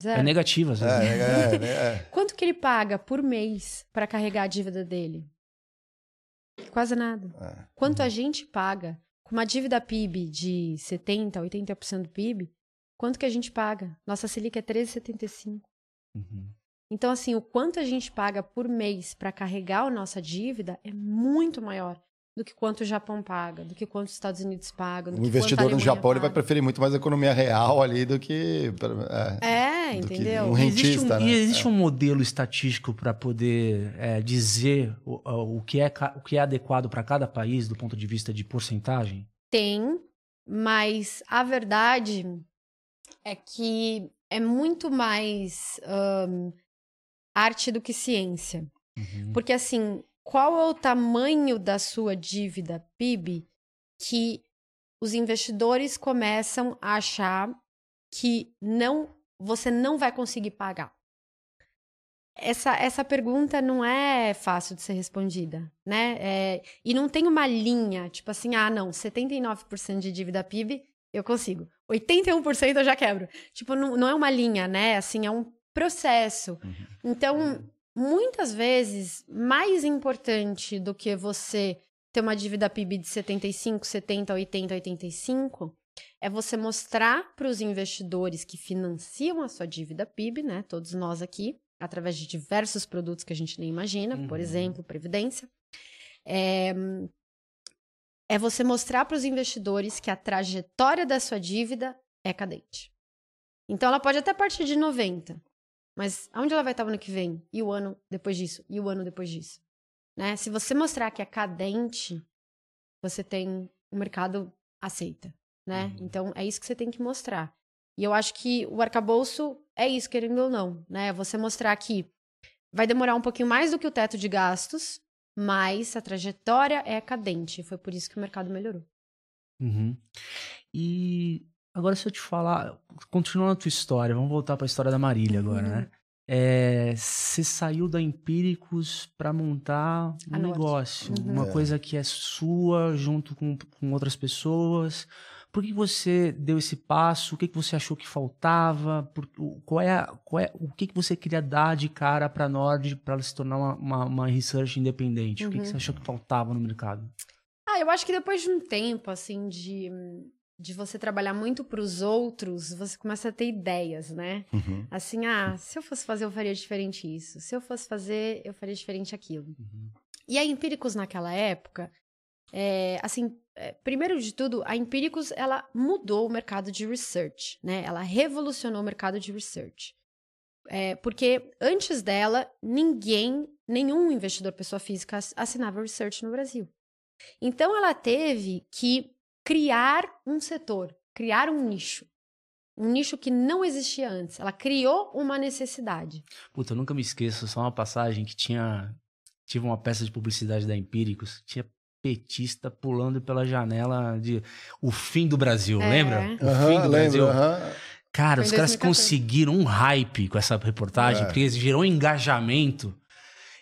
Zero. É negativa, às vezes. É, é, é, Quanto que ele paga por mês para carregar a dívida dele? Quase nada. É. Quanto a uhum. gente paga com uma dívida PIB de 70%, 80% do PIB, quanto que a gente paga? Nossa Selic é 13,75%. Uhum. Então, assim, o quanto a gente paga por mês para carregar a nossa dívida é muito maior do que quanto o Japão paga, do que quanto os Estados Unidos pagam. o investidor no Japão ele vai preferir muito mais a economia real ali do que. É, é entendeu? um rentista, existe um, né? E existe é. um modelo estatístico para poder é, dizer o, o, que é, o que é adequado para cada país do ponto de vista de porcentagem? Tem, mas a verdade é que é muito mais um, arte do que ciência. Uhum. Porque assim, qual é o tamanho da sua dívida PIB que os investidores começam a achar que não você não vai conseguir pagar? Essa, essa pergunta não é fácil de ser respondida, né? É, e não tem uma linha, tipo assim, ah, não, 79% de dívida PIB eu consigo, 81% eu já quebro. Tipo, não, não é uma linha, né? Assim, é um processo. Uhum. Então, muitas vezes mais importante do que você ter uma dívida PIB de 75, 70, 80, 85 é você mostrar para os investidores que financiam a sua dívida PIB, né? Todos nós aqui, através de diversos produtos que a gente nem imagina, uhum. por exemplo, previdência. É, é você mostrar para os investidores que a trajetória da sua dívida é cadente. Então, ela pode até partir de 90, mas aonde ela vai estar o ano que vem? E o ano depois disso? E o ano depois disso? Né? Se você mostrar que é cadente, você tem o mercado aceita, né? Uhum. Então é isso que você tem que mostrar. E eu acho que o arcabouço é isso, querendo ou não, né? Você mostrar que vai demorar um pouquinho mais do que o teto de gastos, mas a trajetória é cadente. Foi por isso que o mercado melhorou. Uhum. E Agora, se eu te falar, continuando a tua história, vamos voltar para a história da Marília agora, uhum. né? É, você saiu da Empíricos para montar um a negócio, uhum. uma é. coisa que é sua, junto com, com outras pessoas. Por que você deu esse passo? O que, que você achou que faltava? Por, qual é, qual é, o que, que você queria dar de cara para a Nord para ela se tornar uma, uma, uma research independente? Uhum. O que, que você uhum. achou que faltava no mercado? Ah, eu acho que depois de um tempo, assim, de de você trabalhar muito para os outros, você começa a ter ideias, né? Uhum. Assim, ah, se eu fosse fazer, eu faria diferente isso. Se eu fosse fazer, eu faria diferente aquilo. Uhum. E a Empíricos naquela época, é, assim, é, primeiro de tudo, a Empíricos ela mudou o mercado de research, né? Ela revolucionou o mercado de research. É, porque antes dela, ninguém, nenhum investidor pessoa física assinava research no Brasil. Então ela teve que criar um setor, criar um nicho. Um nicho que não existia antes. Ela criou uma necessidade. Puta, eu nunca me esqueço, só uma passagem que tinha. Tive uma peça de publicidade da Empíricos, tinha petista pulando pela janela de O Fim do Brasil, é. lembra? O uhum, Fim do Brasil. Uhum. Cara, os caras conseguiram um hype com essa reportagem, é. porque gerou um engajamento.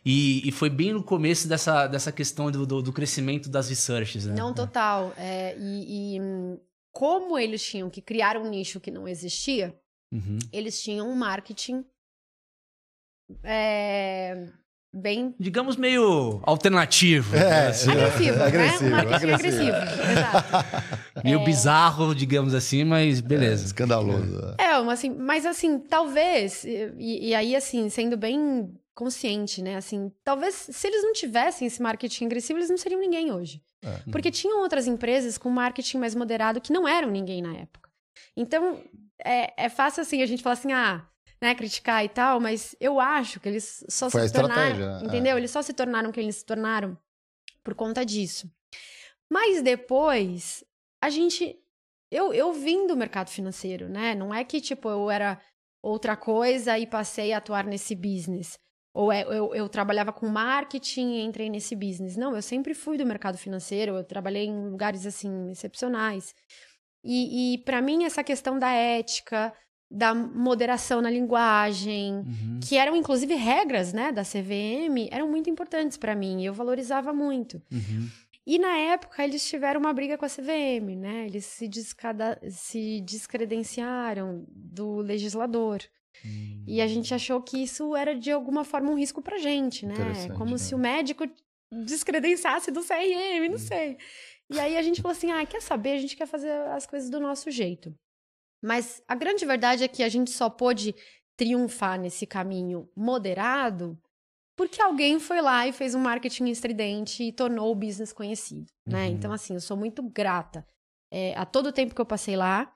E, e, foi bem no começo dessa, dessa questão do, do, do crescimento das researches, né? Não, total. É, e, e, como eles tinham que criar um nicho que não existia, uhum. eles tinham um marketing é, bem... Digamos meio alternativo. É, né? assim. agressivo, é, agressivo, né? Um marketing agressivo, agressivo exato. meio é... bizarro, digamos assim, mas beleza. É, escandaloso. É, assim, mas assim, talvez, e, e aí assim, sendo bem consciente, né? Assim, talvez se eles não tivessem esse marketing agressivo, eles não seriam ninguém hoje. É. Porque tinham outras empresas com marketing mais moderado que não eram ninguém na época. Então, é, é fácil assim a gente falar assim, ah, né, criticar e tal, mas eu acho que eles só Foi a se tornaram, né? entendeu? Eles só se tornaram quem eles se tornaram por conta disso. Mas depois, a gente eu, eu vim do mercado financeiro, né? Não é que tipo eu era outra coisa e passei a atuar nesse business. Ou é, eu, eu trabalhava com marketing e entrei nesse business. Não, eu sempre fui do mercado financeiro, eu trabalhei em lugares assim excepcionais. E, e para mim essa questão da ética, da moderação na linguagem, Uhum. que eram inclusive regras, né, da CVM, eram muito importantes para mim. e Eu valorizava muito. Uhum. E na época eles tiveram uma briga com a CVM, né? Eles se, descada- se descredenciaram do legislador. Hum. E a gente achou que isso era de alguma forma um risco pra gente, né? Como né? se o médico descredenciasse do CRM, não sei. E aí a gente falou assim: ah, quer saber? A gente quer fazer as coisas do nosso jeito. Mas a grande verdade é que a gente só pôde triunfar nesse caminho moderado porque alguém foi lá e fez um marketing estridente e tornou o business conhecido, né? Uhum. Então, assim, eu sou muito grata é, a todo o tempo que eu passei lá.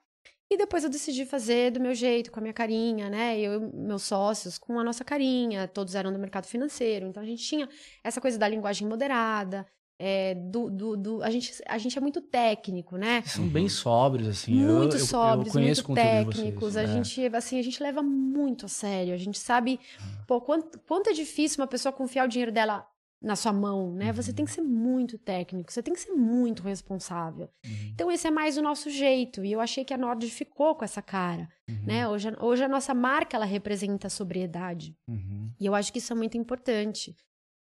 E depois eu decidi fazer do meu jeito, com a minha carinha, né? Eu meus sócios com a nossa carinha, todos eram do mercado financeiro. Então a gente tinha essa coisa da linguagem moderada, é, do, do, do- a, gente, a gente é muito técnico, né? São bem sóbrios, assim. Eu- muito eu, eu, sóbrios, conheço muito técnicos. vocês. A É. gente, assim, a gente leva muito a sério. A gente sabe, pô, quanto, quanto é difícil uma pessoa confiar o dinheiro dela na sua mão, né? Você tem que ser muito técnico, você tem que ser muito responsável. Uhum. Então esse é mais o nosso jeito. E eu achei que a Nord ficou com essa cara, Uhum. né? Hoje, a- hoje a nossa marca ela representa a sobriedade. Uhum. E eu acho que isso é muito importante.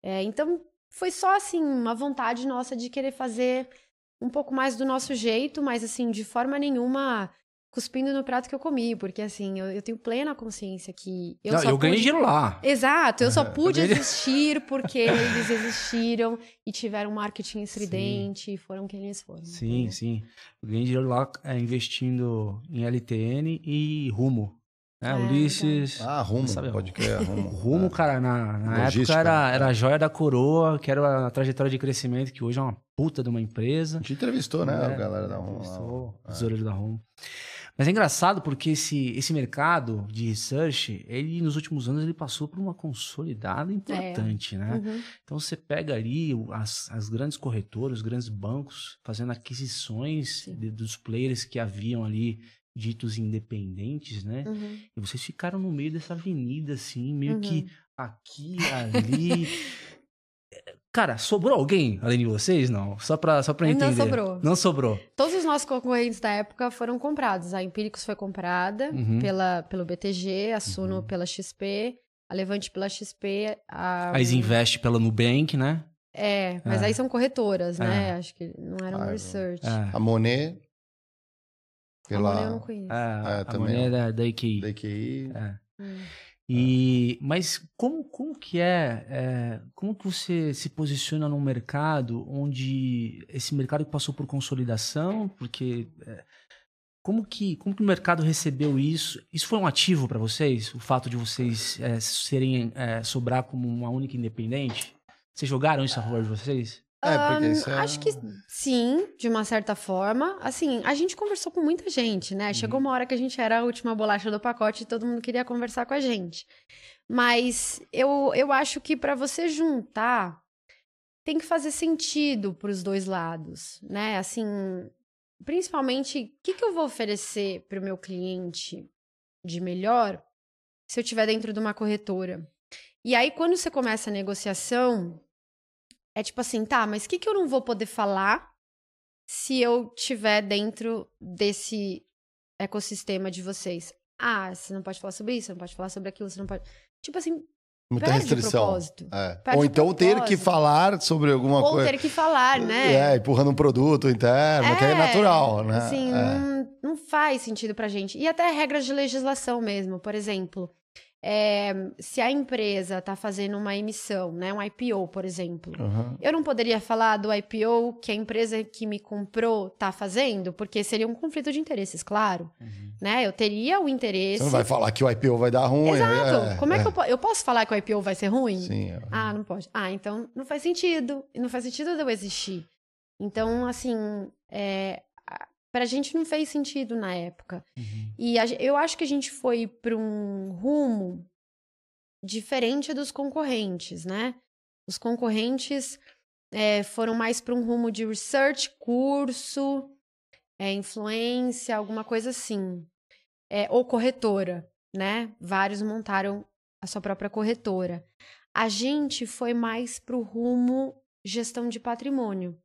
É, então, foi só assim, uma vontade nossa de querer fazer um pouco mais do nosso jeito, mas assim, de forma nenhuma cuspindo no prato que eu comi, porque assim, eu, eu tenho plena consciência que eu Não, só eu ganhei pude... dinheiro lá. Exato, eu só pude ganhei- existir porque eles existiram e tiveram um marketing estridente e foram quem eles foram. Sim, entendeu? sim. Eu ganhei dinheiro lá é, investindo em LTN e Rumo. Né? É, Ulisses. Ah, rumo, Sabe, pode crer, rumo. Rumo, É. cara, na, na época era, né? era a joia da coroa, que era a trajetória de crescimento, que hoje é uma puta de uma empresa. A gente entrevistou, né, a É, galera da Rumo. entrevistou lá. o tesoureiro da Rumo. Mas é engraçado porque esse, esse mercado de research, ele nos últimos anos ele passou por uma consolidada importante, né? Uhum. Então você pega ali as, as grandes corretoras, os grandes bancos, fazendo aquisições de- dos players que haviam ali ditos independentes, né? Uhum. E vocês ficaram no meio dessa avenida, assim, meio Uhum. que aqui, ali. Cara, sobrou alguém além de vocês? Não. Só pra, só pra Não entender. sobrou. Não sobrou. Todos os nossos concorrentes da época foram comprados. A Empíricos foi comprada Uhum. pela, pelo BTG, a Suno Uhum. pela XP, a Levante pela XP. A, A Isinvest pela Nubank, né? É, mas É. aí são corretoras, né? É. Acho que não era um Ah, research. É. A Monet, A Monet eu pela não conheço. É, a também, moneda da, da IKI. DQI. É. Hum. E, mas como, como que é, é, como que você se posiciona num mercado onde esse mercado passou por consolidação, porque é, como que como que o mercado recebeu isso? Isso foi um ativo para vocês, o fato de vocês é, serem é, sobrar como uma única independente? Vocês jogaram isso a favor de vocês? É, porque isso é... Acho que sim, de uma certa forma. Assim, a gente conversou com muita gente, né? Chegou uma hora que a gente era a última bolacha do pacote e todo mundo queria conversar com a gente. Mas eu, eu acho que para você juntar, tem que fazer sentido para os dois lados, né? Assim, principalmente, o que, que eu vou oferecer para o meu cliente de melhor se eu estiver dentro de uma corretora? E aí, quando você começa a negociação, é tipo assim, tá, mas o que, que eu não vou poder falar se eu tiver dentro desse ecossistema de vocês? Ah, você não pode falar sobre isso, você não pode falar sobre aquilo, você não pode. Tipo assim, Muita perde restrição. propósito. É. Ou o então ter que falar sobre alguma Ou coisa. ter que falar, né? É, empurrando um produto interno, que é natural, né? Assim, É. não, não faz sentido pra gente. E até regras de legislação mesmo. Por exemplo, é, se a empresa está fazendo uma emissão, né, um IPO, por exemplo, Aham. eu não poderia falar do IPO que a empresa que me comprou está fazendo, porque seria um conflito de interesses, claro. Né? Eu teria o interesse. Você não vai falar que o IPO vai dar ruim. Exato. é, Como é, que eu, po- eu posso falar que o IPO vai ser ruim? Sim. é. Ah, não pode. Ah, então não faz sentido. Não faz sentido de eu existir. Então, assim, é, pra gente não fez sentido na época. Uhum. E a eu acho que a gente foi para um rumo diferente dos concorrentes, né? Os concorrentes é, foram mais para um rumo de research, curso, é, influência, alguma coisa assim. É, ou corretora, né? Vários montaram a sua própria corretora. A gente foi mais para o rumo gestão de patrimônio.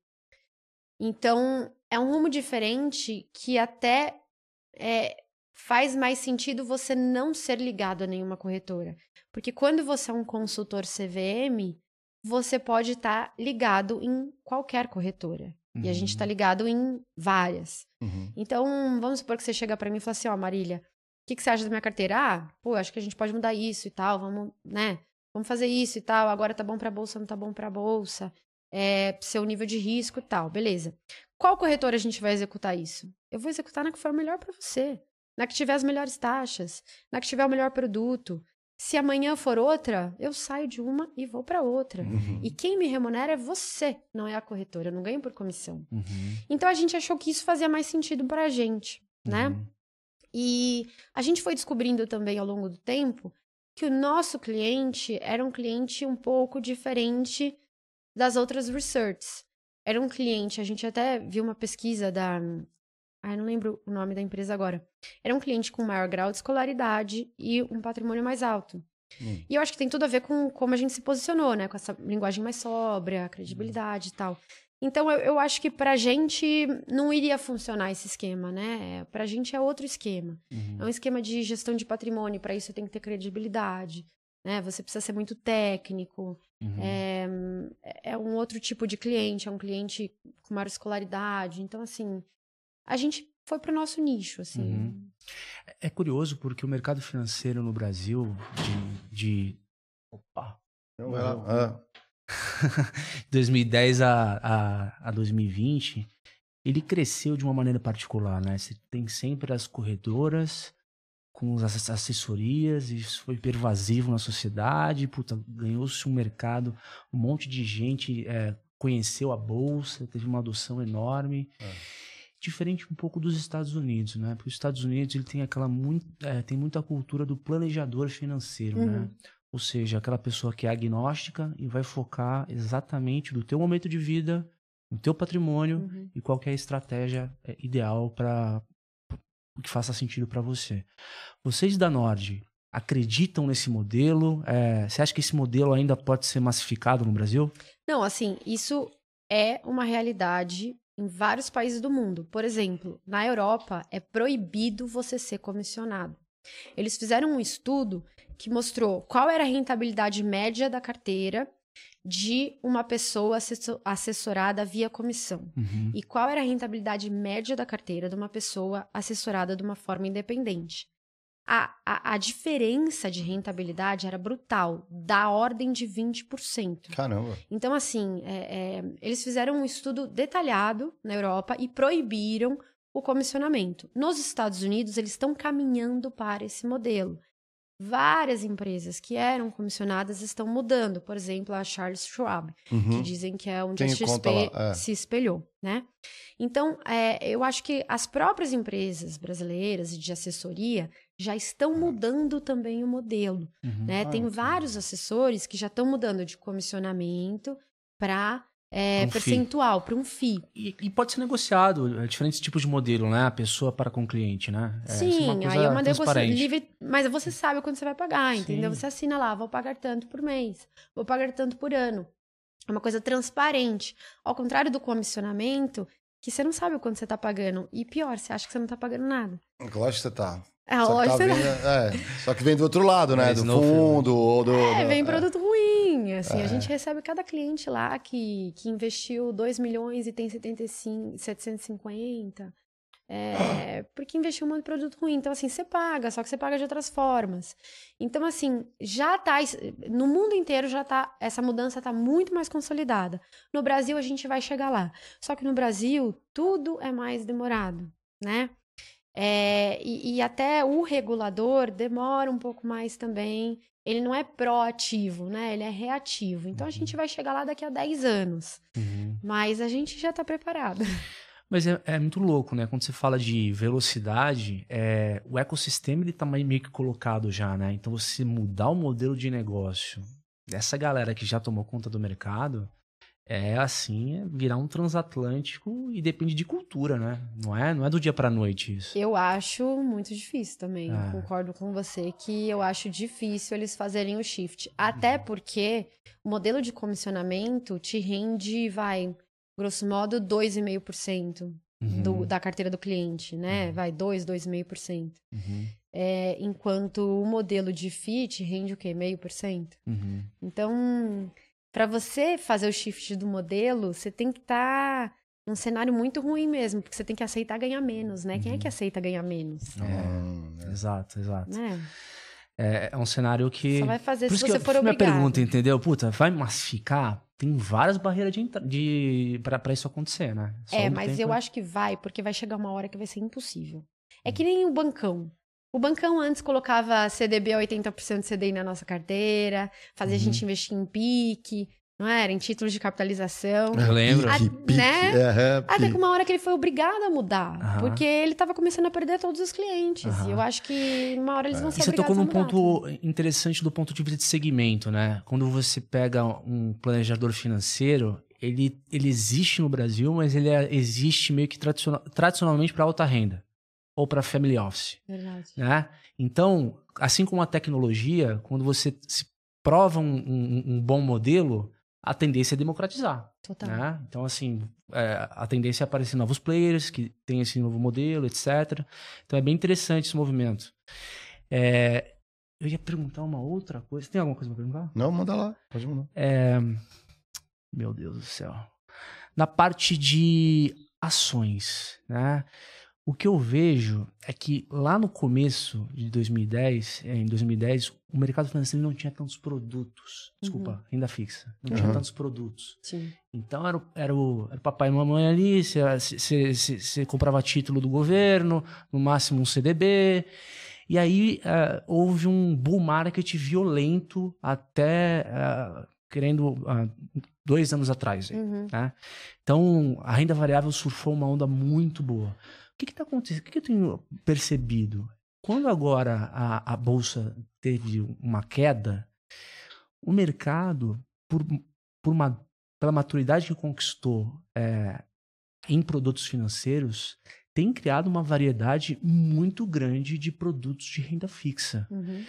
Então, é um rumo diferente que até é, faz mais sentido você não ser ligado a nenhuma corretora. Porque quando você é um consultor CVM, você pode estar ligado em qualquer corretora. E a gente está ligado em várias. Uhum. Então, vamos supor que você chega para mim e fala assim, ó, Marília, o que, que você acha da minha carteira? Ah, pô, acho que a gente pode mudar isso e tal, vamos, né? Vamos fazer isso e tal, agora tá bom pra bolsa, não tá bom pra bolsa, é, seu nível de risco e tal, beleza. Qual corretora a gente vai executar isso? Eu vou executar na que for melhor pra você, na que tiver as melhores taxas, na que tiver o melhor produto. Se amanhã for outra, eu saio de uma e vou pra outra. Uhum. E quem me remunera é você, não é a corretora, eu não ganho por comissão. Uhum. Então a gente achou que isso fazia mais sentido pra gente, né? Uhum. E a gente foi descobrindo também ao longo do tempo que o nosso cliente era um cliente um pouco diferente das outras researches. Era um cliente, a gente até viu uma pesquisa da. Ah, não lembro o nome da empresa agora. Era um cliente com maior grau de escolaridade e um patrimônio mais alto. Hum. E eu acho que tem tudo a ver com como a gente se posicionou, né? Com essa linguagem mais sóbria, credibilidade e tal. Então, eu, eu acho que pra gente não iria funcionar esse esquema, né? Pra gente é outro esquema. Uhum. É um esquema de gestão de patrimônio, para isso tem que ter credibilidade, né? Você precisa ser muito técnico, Uhum. é, é um outro tipo de cliente, é um cliente com maior escolaridade. Então, assim, a gente foi pro nosso nicho, assim. Uhum. É curioso porque o mercado financeiro no Brasil de, de opa, Então, vai lá. Ah, 2010 a, a, a 2020, ele cresceu de uma maneira particular, né? Você tem sempre as corredoras com as ass- assessorias, e isso foi pervasivo na sociedade, puta, ganhou-se um mercado, um monte de gente é, conheceu a bolsa, teve uma adoção enorme. É. Diferente um pouco dos Estados Unidos, né? Porque os Estados Unidos ele tem aquela muito, é, tem muita cultura do planejador financeiro, Uhum. né? Ou seja, aquela pessoa que é agnóstica e vai focar exatamente do teu momento de vida, no teu patrimônio Uhum. e qual que é a estratégia é, ideal para que faça sentido para você. Vocês da Nord acreditam nesse modelo? É, você acha que esse modelo ainda pode ser massificado no Brasil? Não, assim, isso é uma realidade em vários países do mundo. Por exemplo, na Europa é proibido você ser comissionado. Eles fizeram um estudo que mostrou qual era a rentabilidade média da carteira de uma pessoa assessor- assessorada via comissão. Uhum. E qual era a rentabilidade média da carteira de uma pessoa assessorada de uma forma independente? A, a, a diferença de rentabilidade era brutal, da ordem de 20%. caramba. Então, assim, é, é, eles fizeram um estudo detalhado na Europa e proibiram o comissionamento. Nos Estados Unidos, eles estão caminhando para esse modelo. Várias empresas que eram comissionadas estão mudando. Por exemplo, a Charles Schwab, que Uhum. dizem que é onde Tem a XP é. se espelhou, né? Então, é, eu acho que as próprias empresas brasileiras e de assessoria já estão mudando também o modelo, Uhum. né? Ah, Tem vários assessores que já estão mudando de comissionamento para Pra um percentual, para um FII. E, e pode ser negociado, é, diferentes tipos de modelo, né? A pessoa para com o cliente, né? É, isso Sim, uma coisa aí é uma negociação livre, mas você sabe quando você vai pagar, entendeu? Sim. Você assina lá, vou pagar tanto por mês, vou pagar tanto por ano. É uma coisa transparente. Ao contrário do comissionamento, que você não sabe o quanto você tá pagando. E pior, você acha que você não tá pagando nada. Lógico que você tá. É, Só que, lógico, tá vindo, é, só que vem do outro lado, né? Mas Do fundo ou do. É, vem é. produto ruim. Assim, É. a gente recebe cada cliente lá que, que investiu 2 milhões e tem 75, 750. É, porque investiu muito em produto ruim. Então, assim, você paga, só que você paga de outras formas. Então, assim, já tá. No mundo inteiro já tá. Essa mudança tá muito mais consolidada. No Brasil, a gente vai chegar lá. Só que no Brasil, tudo é mais demorado, né? É, e, e até o regulador demora um pouco mais também. Ele não é proativo, né? Ele é reativo. Então, a Uhum. gente vai chegar lá daqui a 10 anos. Mas a gente já tá preparado. Mas é, é muito louco, né? Quando você fala de velocidade, é, o ecossistema ele tá meio que colocado já, né? Então você mudar o modelo de negócio dessa galera que já tomou conta do mercado é assim, é virar um transatlântico e depende de cultura, né? Não é, não é do dia pra noite isso. Eu acho muito difícil também. Ah. Concordo com você que eu acho difícil eles fazerem o shift. Até Uhum. porque o modelo de comissionamento te rende, vai, grosso modo, 2,5% do, Uhum, da carteira do cliente, né? Uhum. Vai, 2, 2,5%. uhum, É, enquanto o modelo de FIT rende o quê? Meio por cento. Então, para você fazer o shift do modelo, você tem que estar num cenário muito ruim mesmo, porque você tem que aceitar ganhar menos, né? Quem é que aceita ganhar menos? É, exato, exato. Né? É, é um cenário que. Só vai fazer Por se você eu- for minha obrigado. pergunta, entendeu? Puta, vai massificar? Tem várias barreiras de, de pra, pra isso acontecer, né? Só É, um mas tempo- eu acho que vai, porque vai chegar uma hora que vai ser impossível. É que nem o bancão. O bancão antes colocava CDB a 80% de CDI na nossa carteira, fazia a Uhum. gente investir em PIC, não era? Em títulos de capitalização. Eu lembro. A- Pique, né? é, Até que uma hora que ele foi obrigado a mudar. Aham. Porque ele tava começando a perder todos os clientes. Aham. E eu acho que uma hora eles vão ser E você tocou num a mudar. ponto interessante do ponto de vista de segmento, né? Quando você pega um planejador financeiro, ele, ele existe no Brasil, mas ele é- existe meio que tradicional- tradicionalmente para alta renda ou para family office, Verdade. né? Então, assim como a tecnologia, quando você se prova um, um- um bom modelo, a tendência é democratizar. Total. né? Então, assim, é, a tendência é aparecer novos players que tem esse novo modelo, etc. Então, é bem interessante esse movimento. É, eu ia perguntar uma outra coisa. Tem alguma coisa pra perguntar? Não, manda lá. Pode mandar. É, meu Deus do céu. Na parte de ações, né? O que eu vejo é que lá no começo de 2010, é, em 2010, o mercado financeiro não tinha tantos produtos. Desculpa, renda fixa. Não tinha Uhum. tantos produtos. Sim. Então era, o- era, o, era o papai e mamãe ali, você comprava título do governo, no máximo um CDB. E aí eh, houve um bull market violento até eh, querendo ah, dois anos atrás. aí, Uhum. né? Então a renda variável surfou uma onda muito boa. O que está acontecendo? O que, que eu tenho percebido? Quando agora a, a bolsa teve uma queda, o mercado, por, por uma pela maturidade que conquistou é, em produtos financeiros, tem criado uma variedade muito grande de produtos de renda fixa. Uhum.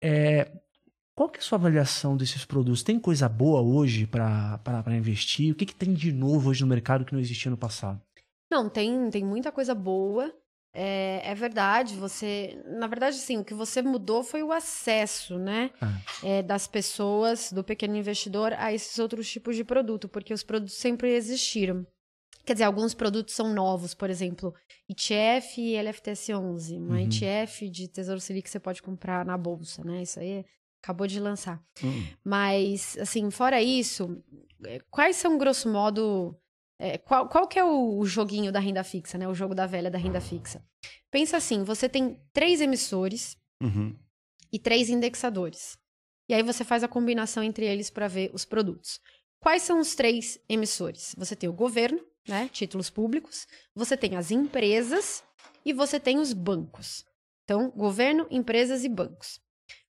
É, qual que é a sua avaliação desses produtos? Tem coisa boa hoje para investir? O que, que tem de novo hoje no mercado que não existia no passado? Não, tem, tem muita coisa boa. É, é verdade, você. Na verdade, sim, o que você mudou foi o acesso, né? Ah. é, das pessoas, do pequeno investidor, a esses outros tipos de produto, porque os produtos sempre existiram. Quer dizer, alguns produtos são novos, por exemplo, ETF e LFTS11, uma Uhum. ETF de Tesouro Selic que você pode comprar na bolsa, né? Isso aí acabou de lançar. Hum. Mas, assim, fora isso, é, quais são, grosso modo, é, qual, qual que é o, joguinho da renda fixa, né? O jogo da velha da renda fixa. Pensa assim, você tem três emissores Uhum. e três indexadores. E aí você faz a combinação entre eles para ver os produtos. Quais são os três emissores? Você tem o governo, né? Títulos públicos, você tem as empresas e você tem os bancos. Então, governo, empresas e bancos.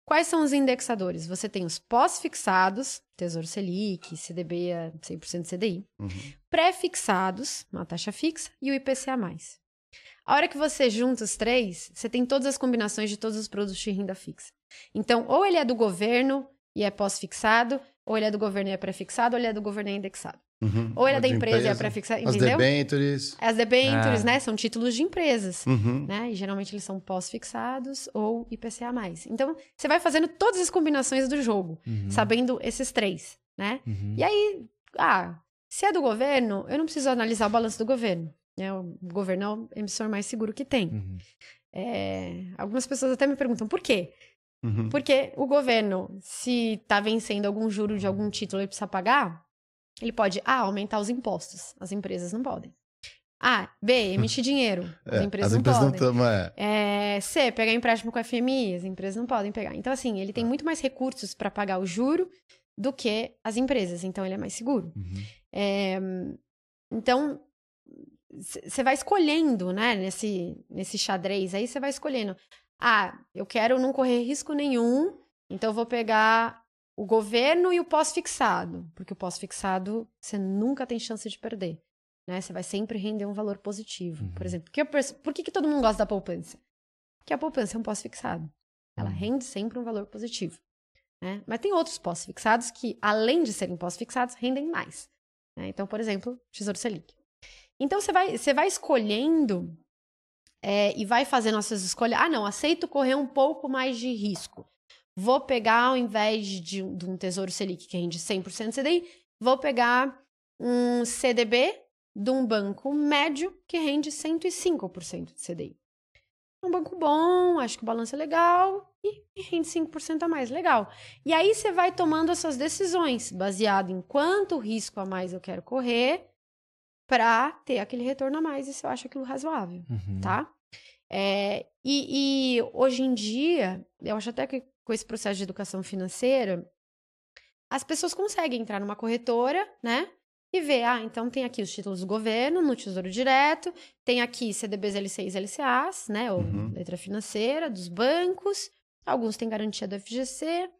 Quais são os indexadores? Você tem os pós-fixados, Tesouro Selic, CDB a 100% CDI, Uhum. pré-fixados, uma taxa fixa, e o IPCA+. A hora que você junta os três, você tem todas as combinações de todos os produtos de renda fixa. Então, ou ele é do governo e é pós-fixado, ou ele é do governo e é pré-fixado, ou ele é do governo e é indexado. Uhum. Ou ele é da empresa, e é pré-fixado, As entendeu? debentures. As debentures, Ah. né? São títulos de empresas. Uhum. Né? E geralmente eles são pós-fixados ou IPCA+. Então, você vai fazendo todas as combinações do jogo, Uhum, sabendo esses três, né? uhum. E aí, ah, se é do governo, eu não preciso analisar o balanço do governo. Né? O governo é o emissor mais seguro que tem. Uhum. É, algumas pessoas até me perguntam por quê? Uhum. Porque o governo, se está vencendo algum juro de algum título e precisa pagar, ele pode A, aumentar os impostos. As empresas não podem. A, B, emitir dinheiro. As É, empresas as não empresas podem. não estão. É. É, C, pegar empréstimo com a FMI, as empresas não podem pegar. Então, assim, ele tem muito mais recursos para pagar o juro do que as empresas. Então, ele é mais seguro. Uhum. É, então, você vai escolhendo, né, nesse, nesse xadrez aí, você vai escolhendo. Ah, eu quero não correr risco nenhum, então eu vou pegar o governo e o pós-fixado, porque o pós-fixado você nunca tem chance de perder, né? Você vai sempre render um valor positivo. Uhum. Por exemplo, perce- por que, que todo mundo gosta da poupança? Porque a poupança é um pós-fixado. Ela Uhum. rende sempre um valor positivo. Né? Mas tem outros pós-fixados que, além de serem pós-fixados, rendem mais. né? Então, por exemplo, Tesouro Selic. Então, você vai, você vai escolhendo é, e vai fazendo as suas escolhas. Ah, não, aceito correr um pouco mais de risco. Vou pegar, ao invés de, um- de um Tesouro Selic que rende 100% CDI, vou pegar um CDB de um banco médio que rende 105% de CDI. É um banco bom, acho que o balanço é legal e, e rende 5% a mais, legal. E aí você vai tomando as suas decisões, baseado em quanto risco a mais eu quero correr, para ter aquele retorno a mais, e se eu acho aquilo razoável, Uhum. tá? É, e, e hoje em dia, eu acho até que com esse processo de educação financeira, as pessoas conseguem entrar numa corretora, né? E ver, ah, então tem aqui os títulos do governo no Tesouro Direto, tem aqui CDBs LCIs e LCAs, né? Ou Uhum. letra financeira, dos bancos, alguns têm garantia do FGC,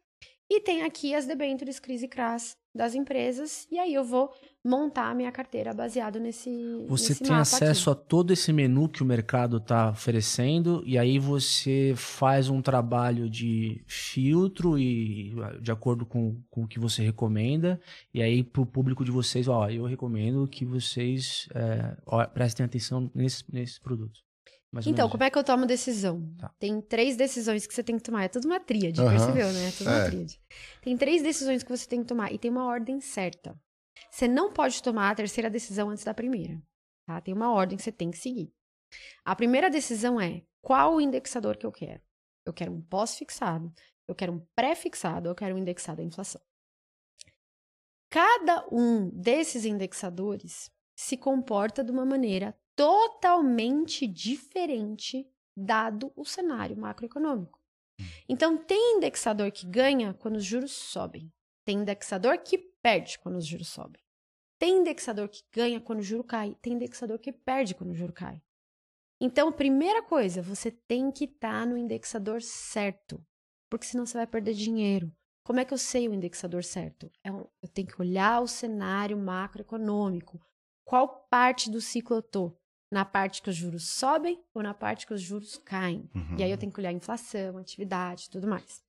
e tem aqui as debêntures CRIS e CRAS das empresas, e aí eu vou montar a minha carteira baseado nesse Você nesse tem mapa acesso aqui. a todo esse menu que o mercado está oferecendo e aí você faz um trabalho de filtro e de acordo com, com o que você recomenda e aí para o público de vocês, ó, eu recomendo que vocês é, ó, prestem atenção nesses, produtos. Mais ou Então, como é que eu tomo decisão? Tá. Tem três decisões que você tem que tomar. É tudo uma tríade, Aham. percebeu, né? É tudo uma É. tríade. Tem três decisões que você tem que tomar e tem uma ordem certa. Você não pode tomar a terceira decisão antes da primeira. Tá? Tem uma ordem que você tem que seguir. A primeira decisão é qual o indexador que eu quero. Eu quero um pós-fixado, eu quero um pré-fixado, eu quero um indexado à inflação. Cada um desses indexadores se comporta de uma maneira totalmente diferente dado o cenário macroeconômico. Então, tem indexador que ganha quando os juros sobem. Tem indexador que perde quando os juros sobem. Tem indexador que ganha quando o juro cai. Tem indexador que perde quando o juro cai. Então, primeira coisa, você tem que estar no indexador certo. Porque senão você vai perder dinheiro. Como é que eu sei o indexador certo? É eu tenho que olhar o cenário macroeconômico. Qual parte do ciclo eu tô? Na parte que os juros sobem ou na parte que os juros caem? Uhum. E aí eu tenho que olhar a inflação, atividade, tudo mais.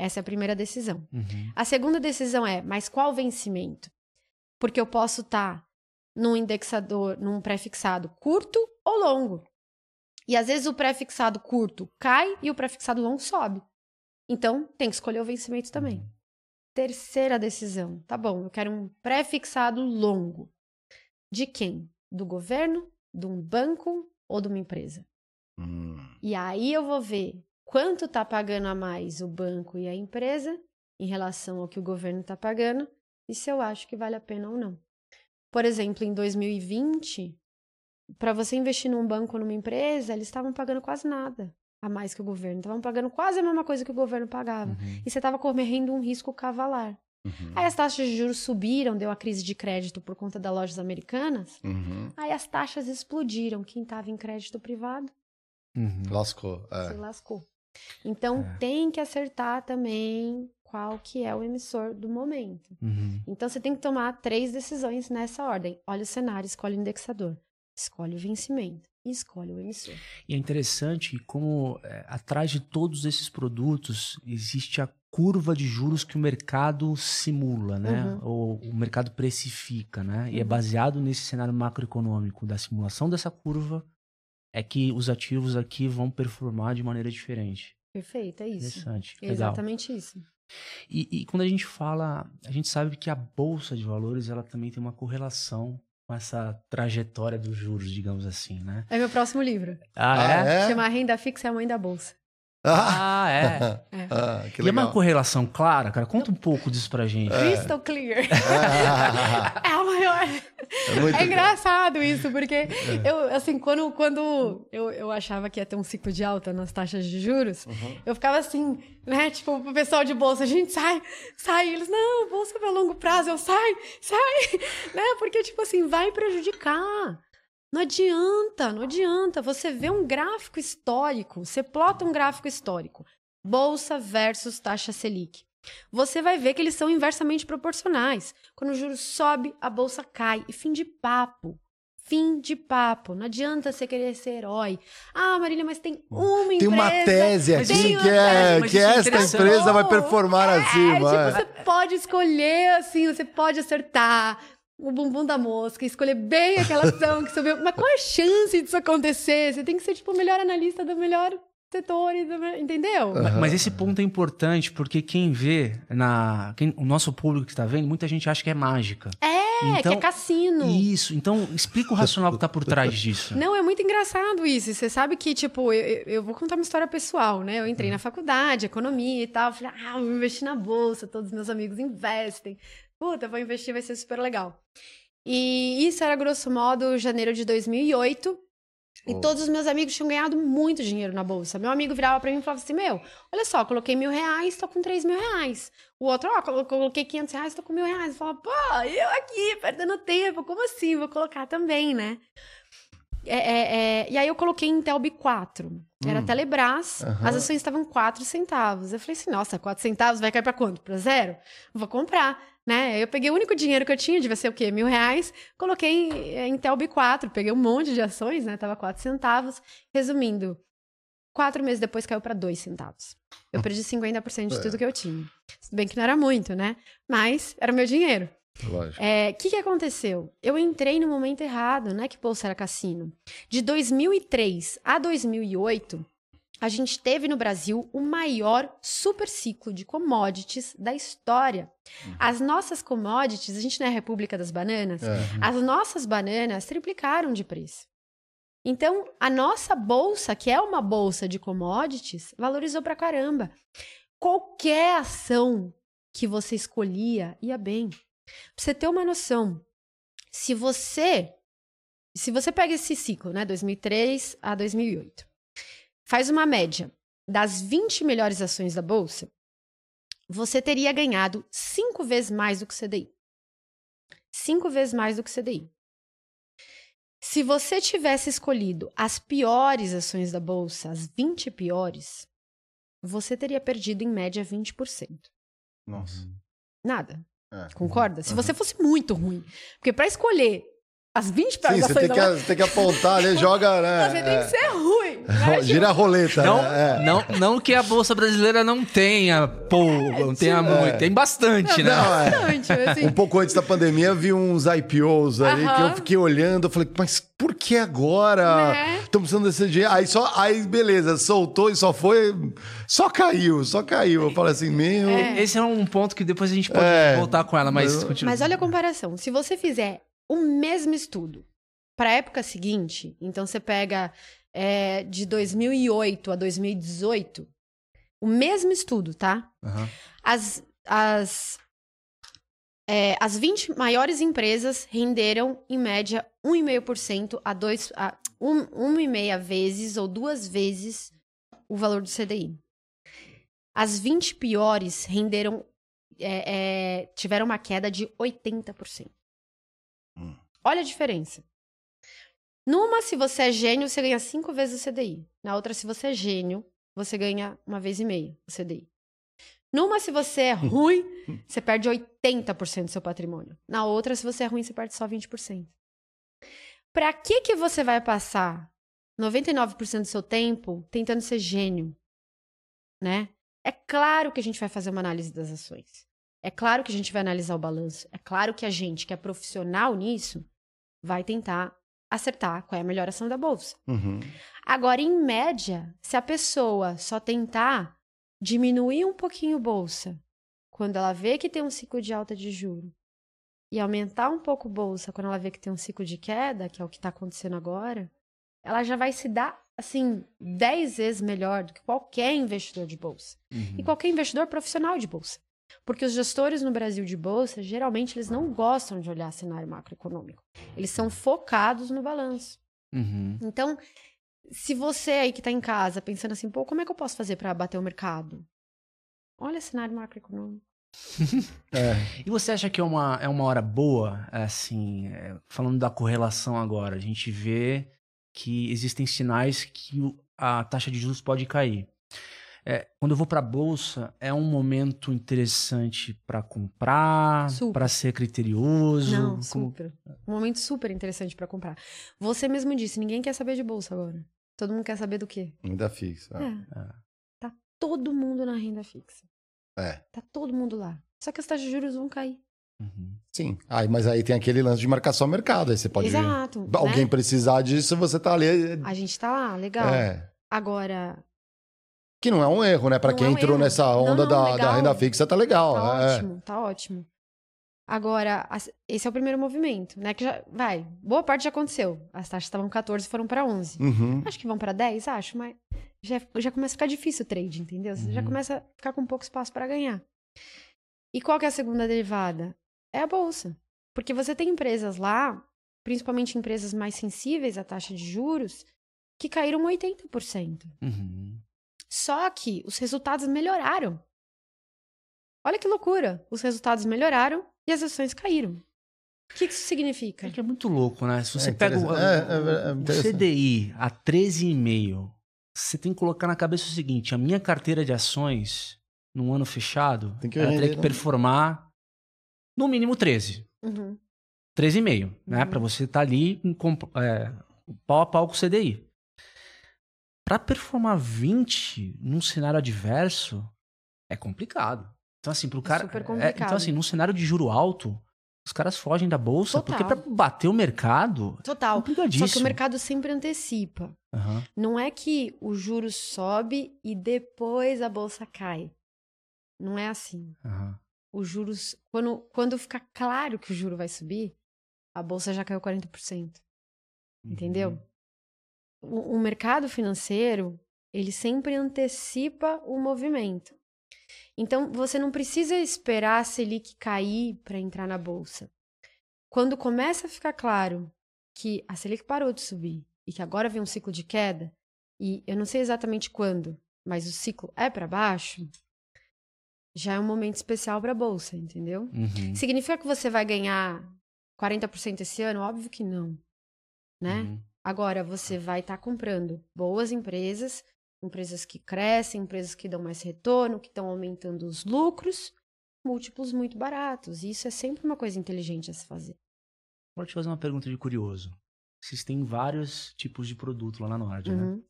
Essa é a primeira decisão. Uhum. A segunda decisão é, mas qual vencimento? Porque eu posso estar num indexador, num pré-fixado curto ou longo. E às vezes o pré-fixado curto cai e o pré-fixado longo sobe. Então, tem que escolher o vencimento também. Terceira decisão. Tá bom, eu quero um pré-fixado longo. De quem? Do governo, de um banco ou de uma empresa? Hum. E aí eu vou ver quanto está pagando a mais o banco e a empresa em relação ao que o governo está pagando e se eu acho que vale a pena ou não. Por exemplo, em 2020, para você investir num banco ou numa empresa, eles estavam pagando quase nada a mais que o governo. Estavam pagando quase a mesma coisa que o governo pagava. Uhum. E você estava correndo um risco cavalar. Uhum. Aí as taxas de juros subiram, deu a crise de crédito por conta das lojas americanas. Uhum. Aí as taxas explodiram. Quem estava em crédito privado Uhum. Lascou. se É. lascou. Então É. tem que acertar também qual que é o emissor do momento. Uhum. Então você tem que tomar três decisões nessa ordem. Olha o cenário, escolhe o indexador, escolhe o vencimento e escolhe o emissor. E é interessante como é, atrás de todos esses produtos existe a curva de juros que o mercado simula, né? Ou o mercado precifica, né? E é Uhum. baseado nesse cenário macroeconômico da simulação dessa curva é que os ativos aqui vão performar de maneira diferente. Perfeito, é isso. Interessante. Legal. Exatamente isso. E, e quando a gente fala, a gente sabe que a bolsa de valores ela também tem uma correlação com essa trajetória dos juros, digamos assim, né? É meu próximo livro. Ah, Ah, é? é? Chama Renda Fixa é a Mãe da Bolsa. Ah, Ah, é. ah, que E é uma correlação clara, cara? Conta um pouco disso pra gente. Crystal Clear. Ah, É a maior. é muito É engraçado isso, porque eu, assim, quando, quando eu, eu achava que ia ter um ciclo de alta nas taxas de juros, eu ficava assim, né? Tipo, pro pessoal de bolsa, a gente sai, sai. Eles, não, bolsa pra longo prazo, eu sai, sai, né? Porque, tipo assim, vai prejudicar. Não adianta, não adianta. Você vê um gráfico histórico, você plota um gráfico histórico, bolsa versus taxa Selic. Você vai ver que eles são inversamente proporcionais. Quando o juro sobe, a bolsa cai. E fim de papo. Fim de papo. Não adianta você querer ser herói. Ah, Marília, mas tem uma empresa. Tem uma tese aqui tem que é que é esta empresa vai performar É, assim, tipo, mano. você pode escolher, assim, você pode acertar o bumbum da mosca, escolher bem aquela ação que subiu. Mas qual é a chance disso acontecer? Você tem que ser, tipo, o melhor analista do melhor setor, e entendeu? Ma- Mas esse ponto é importante porque quem vê, na, quem- o nosso público que está vendo, muita gente acha que é mágica. É, que é cassino. Isso, então explica o racional que está por trás disso. Não, é muito engraçado isso. Você sabe que, tipo, eu, eu- vou contar uma história pessoal, né? Eu entrei na faculdade, economia e tal. Falei, ah, vou investir na bolsa, todos os meus amigos investem. Puta, vou investir, vai ser super legal. E isso era, grosso modo, janeiro de 2008. E Oh. todos os meus amigos tinham ganhado muito dinheiro na bolsa. Meu amigo virava pra mim e falava assim: Meu, olha só, coloquei mil reais, tô com três mil reais. O outro, ó, colo- coloquei 500 reais, tô com mil reais. Eu falava, pô, eu aqui, perdendo tempo, como assim? Vou colocar também, né? É, é, é, E aí eu coloquei em Telb 4. Era Hum. Telebrás, Aham. as ações estavam 4 centavos. Eu falei assim, nossa, 4 centavos vai cair pra quanto? Pra zero? Vou comprar, né? Eu peguei o único dinheiro que eu tinha, devia ser o quê? Mil reais. Coloquei em, em Telb 4, peguei um monte de ações, né? Tava 4 centavos. Resumindo, quatro meses depois caiu pra 2 centavos. Eu perdi 50% de tudo que eu tinha. Se bem que não era muito, né? Mas era o meu dinheiro. Lógico. O É, que, que aconteceu? Eu entrei no momento errado, não é que bolsa era cassino. De 2003 a 2008, a gente teve no Brasil o maior super ciclo de commodities da história. As nossas commodities, a gente não é a República das Bananas, É. as nossas bananas triplicaram de preço. Então, a nossa bolsa, que é uma bolsa de commodities, valorizou pra caramba. Qualquer ação que você escolhia ia bem. Pra você ter uma noção, se você se você pega esse ciclo, né, 2003 a 2008, faz uma média das 20 melhores ações da bolsa, você teria ganhado cinco vezes mais do que o CDI. Cinco vezes mais do que o CDI. Se você tivesse escolhido as piores ações da bolsa, as 20 piores, você teria perdido em média 20%. Nossa. Nada. É. Concorda? Se Uhum. você fosse muito ruim. Porque para escolher as 20 Sim, piores você ações tem da que, bolsa, você tem que apontar, né? Joga, né? você tem que ser ruim. Né? É. Gira a roleta, Não, né? É. não, não que a Bolsa Brasileira não tenha, pô, não tenha muito. Tem bastante, né? Não, é. Bastante, assim. Um pouco antes da pandemia, eu vi uns IPOs ali que eu fiquei olhando, eu falei, mas por que agora? Né? Estão precisando desse dinheiro. Aí só, aí beleza, soltou e só foi, só caiu, só caiu. Eu falei assim, meu, Esse é um ponto que depois a gente pode É. voltar com ela, mas Mas- continua. Mas olha a comparação. Se você fizer o mesmo estudo para a época seguinte, então você pega é, de 2008 a 2018, o mesmo estudo, tá? Aham. As, as, é, as 20 maiores empresas renderam, em média, 1,5% a 2, a um, 1,5 vezes ou duas vezes o valor do CDI. As 20 piores renderam, é, é, tiveram uma queda de 80%. Hum. Olha a diferença. Numa, se você é gênio, você ganha cinco vezes o CDI. Na outra, se você é gênio, você ganha uma vez e meia o CDI. Numa, se você é ruim, você perde 80% do seu patrimônio. Na outra, se você é ruim, você perde só 20%. Pra que que você vai passar 99% do seu tempo tentando ser gênio? Né? É claro que a gente vai fazer uma análise das ações. É claro que a gente vai analisar o balanço. É claro que a gente, que é profissional nisso, vai tentar acertar qual é a melhor ação da bolsa. Uhum. Agora, em média, se a pessoa só tentar diminuir um pouquinho bolsa, quando ela vê que tem um ciclo de alta de juro, e aumentar um pouco a bolsa quando ela vê que tem um ciclo de queda, que é o que está acontecendo agora, ela já vai se dar, assim, 10 vezes melhor do que qualquer investidor de bolsa. Uhum. E qualquer investidor profissional de bolsa. Porque os gestores no Brasil de bolsa, geralmente, eles não gostam de olhar cenário macroeconômico. Eles são focados no balanço. Uhum. Então, se você aí que está em casa pensando assim, pô, como é que eu posso fazer para bater o mercado? Olha cenário macroeconômico. É. E você acha que é uma, é uma hora boa, assim, é, falando da correlação agora, a gente vê que existem sinais que a taxa de juros pode cair. É, quando eu vou para a bolsa, é um momento interessante para comprar, para ser criterioso. Não, como- super. Um momento super interessante para comprar. Você mesmo disse, ninguém quer saber de bolsa agora. Todo mundo quer saber do quê? Ainda fixa. É. É. Tá todo mundo na renda fixa. É. Tá todo mundo lá. Só que as taxas de juros vão cair. Uhum. Sim. Aí, mas aí tem aquele lance de marcação ao mercado. Aí você pode. Exato. Alguém né? precisar disso, você tá ali. A gente tá lá, legal. É. Agora, Que não é um erro, né? Pra Não quem é um entrou erro. nessa Não, onda não, da, da legal. renda fixa, tá legal. tá é. ótimo, tá ótimo. Agora, esse é o primeiro movimento, né? Que já, vai, boa parte já aconteceu. As taxas estavam 14 e foram para 11. Uhum. Acho que vão para 10, acho, mas já, já começa a ficar difícil o trade, entendeu? Você já Uhum. começa a ficar com pouco espaço para ganhar. E qual que é a segunda derivada? É a bolsa. Porque você tem empresas lá, principalmente empresas mais sensíveis à taxa de juros, que caíram 80%. Uhum. Só que os resultados melhoraram. Olha que loucura! Os resultados melhoraram e as ações caíram. O que que isso significa? É que é muito louco, né? Se você É pega o. É, é, é o. CDI a 13,5, você tem que colocar na cabeça o seguinte: a minha carteira de ações, num ano fechado, Tem que ela teria que né? performar no mínimo 13. Uhum. 13,5, né? Uhum. Pra você estar ali em comp- é, pau a pau com o CDI. Pra performar 20 num cenário adverso, é complicado. Então, assim, pro cara. super é- complicado. então, assim, num cenário de juro alto, os caras fogem da bolsa, Total. porque pra bater o mercado. É Total. complicadíssimo. Só que o mercado sempre antecipa. Aham. Não é que o juros sobe e depois a bolsa cai. Não é assim. aham. Os juros, quando, quando ficar claro que o juro vai subir, a bolsa já caiu 40%. Entendeu? Uhum. O, o mercado financeiro, ele sempre antecipa o movimento. Então, você não precisa esperar a Selic cair para entrar na bolsa. Quando começa a ficar claro que a Selic parou de subir e que agora vem um ciclo de queda, e eu não sei exatamente quando, mas o ciclo é para baixo, já é um momento especial para a bolsa, entendeu? Uhum. Significa que você vai ganhar 40% esse ano? Óbvio que não, né? Uhum. Agora, você vai estar comprando boas empresas, empresas que crescem, empresas que dão mais retorno, que estão aumentando os lucros, múltiplos muito baratos. E isso é sempre uma coisa inteligente a se fazer. Vou te fazer uma pergunta de curioso. Vocês têm vários tipos de produto lá na Nord, né? Uhum.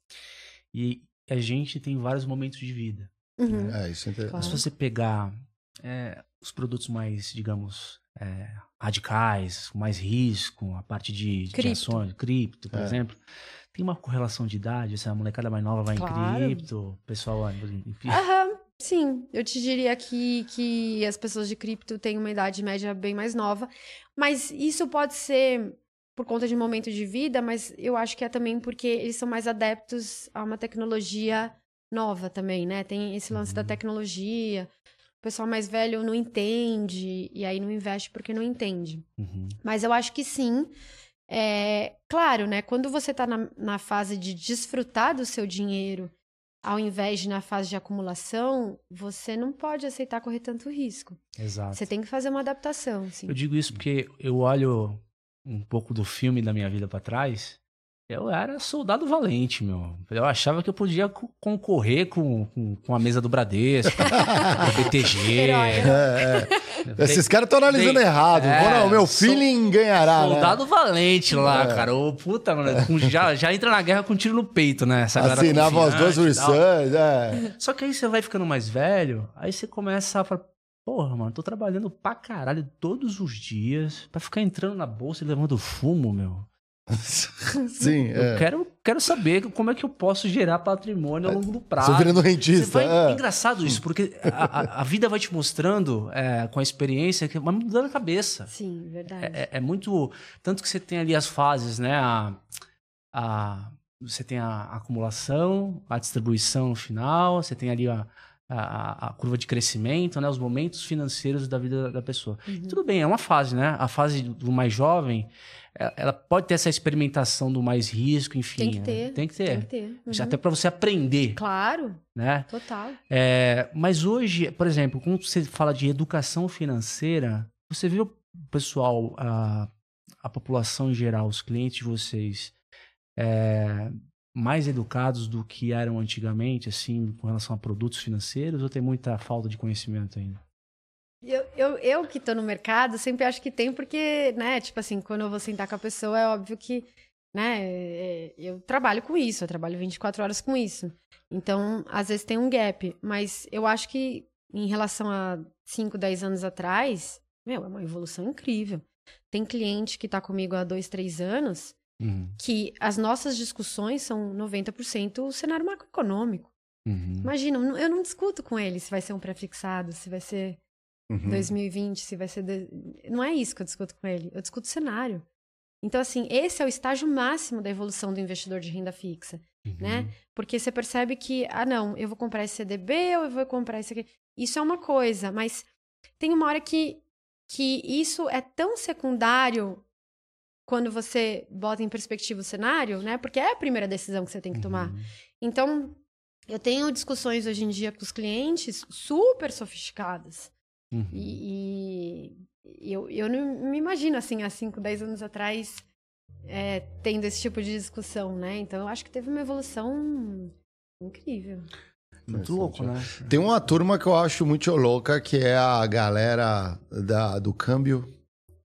E a gente tem vários momentos de vida. Uhum. É, isso é interessante. Mas se Claro. você pegar é, os produtos mais, digamos, é, radicais, com mais risco, a parte de, de Cripto. ações, cripto, por É. exemplo, tem uma correlação de idade? Se a molecada mais nova vai Claro. em cripto, o pessoal, enfim. Aham, sim. Eu te diria que, que as pessoas de cripto têm uma idade média bem mais nova. Mas isso pode ser por conta de momento de vida, mas eu acho que é também porque eles são mais adeptos a uma tecnologia nova também, né? Tem esse lance da Uhum. tecnologia. O pessoal mais velho não entende e aí não investe porque não entende. Uhum. Mas eu acho que sim. É, claro, né? Quando você está na, na fase de desfrutar do seu dinheiro, ao invés de na fase de acumulação, você não pode aceitar correr tanto risco. Exato. Você tem que fazer uma adaptação, sim. Eu digo isso porque eu olho um pouco do filme da minha vida pra trás. Eu era soldado valente, meu. Eu achava que eu podia co- concorrer com, com, com a mesa do Bradesco, com a BTG. Herói, É, é. Esses caras estão analisando Tem- errado. é, não, meu sou- feeling ganhará, né? Soldado valente lá, É. cara. Ô, puta, mano. com- já, já entra na guerra com um tiro no peito, né? Essa galera Assinava as duas research, é. Só que aí você vai ficando mais velho, aí você começa a falar, porra, mano, tô trabalhando pra caralho todos os dias pra ficar entrando na bolsa e levando fumo, meu. Sim, Eu é. quero, quero saber como é que eu posso gerar patrimônio ao longo do prazo. Sou virando Você rentista. vai- é. É engraçado isso, porque a, a- a vida vai te mostrando, é, com a experiência, que vai mudando a cabeça. Sim, verdade. É, é- é muito. Tanto que você tem ali as fases, né? A, a- você tem a acumulação, a distribuição no final, você tem ali a, a, a curva de crescimento, né? Os momentos financeiros da vida da pessoa. Uhum. Tudo bem, é uma fase, né? A fase do- mais jovem, ela pode ter essa experimentação do mais risco, enfim. Tem que né? ter. Tem que ter. Tem que ter. Uhum. Até para você aprender, Claro, né? total. É, mas hoje, por exemplo, quando você fala de educação financeira, você vê o pessoal, a, a população em geral, os clientes de vocês, é, mais educados do que eram antigamente, assim, com relação a produtos financeiros, ou tem muita falta de conhecimento ainda? Eu, eu, eu que tô no mercado, sempre acho que tem, porque, né, tipo assim, quando eu vou sentar com a pessoa, é óbvio que, né, é, eu trabalho com isso, eu trabalho 24 horas com isso. Então, às vezes tem um gap, mas eu acho que em relação a 5, 10 anos atrás, meu, é uma evolução incrível. Tem cliente que tá comigo há 2, 3 anos Uhum. que as nossas discussões são 90% o cenário macroeconômico. Uhum. Imagina, eu não- eu não discuto com ele se vai ser um pré-fixado, se vai ser Uhum. 2020, se vai ser. de- Não é isso que eu discuto com ele. Eu discuto o cenário. Então, assim, esse é o estágio máximo da evolução do investidor de renda fixa, Uhum. né? Porque você percebe que, ah, não, eu vou comprar esse CDB ou eu vou comprar esse aqui. Isso é uma coisa, mas tem uma hora que, que isso é tão secundário quando você bota em perspectiva o cenário, né? Porque é a primeira decisão que você tem que tomar. Uhum. Então, eu tenho discussões hoje em dia com os clientes super sofisticadas. Uhum. E, e eu, eu não me imagino, assim, há 5, 10 anos atrás, é, tendo esse tipo de discussão, né? Então, eu acho que teve uma evolução incrível. Muito louco, né? Tem uma turma que eu acho muito louca, que é a galera da, do câmbio.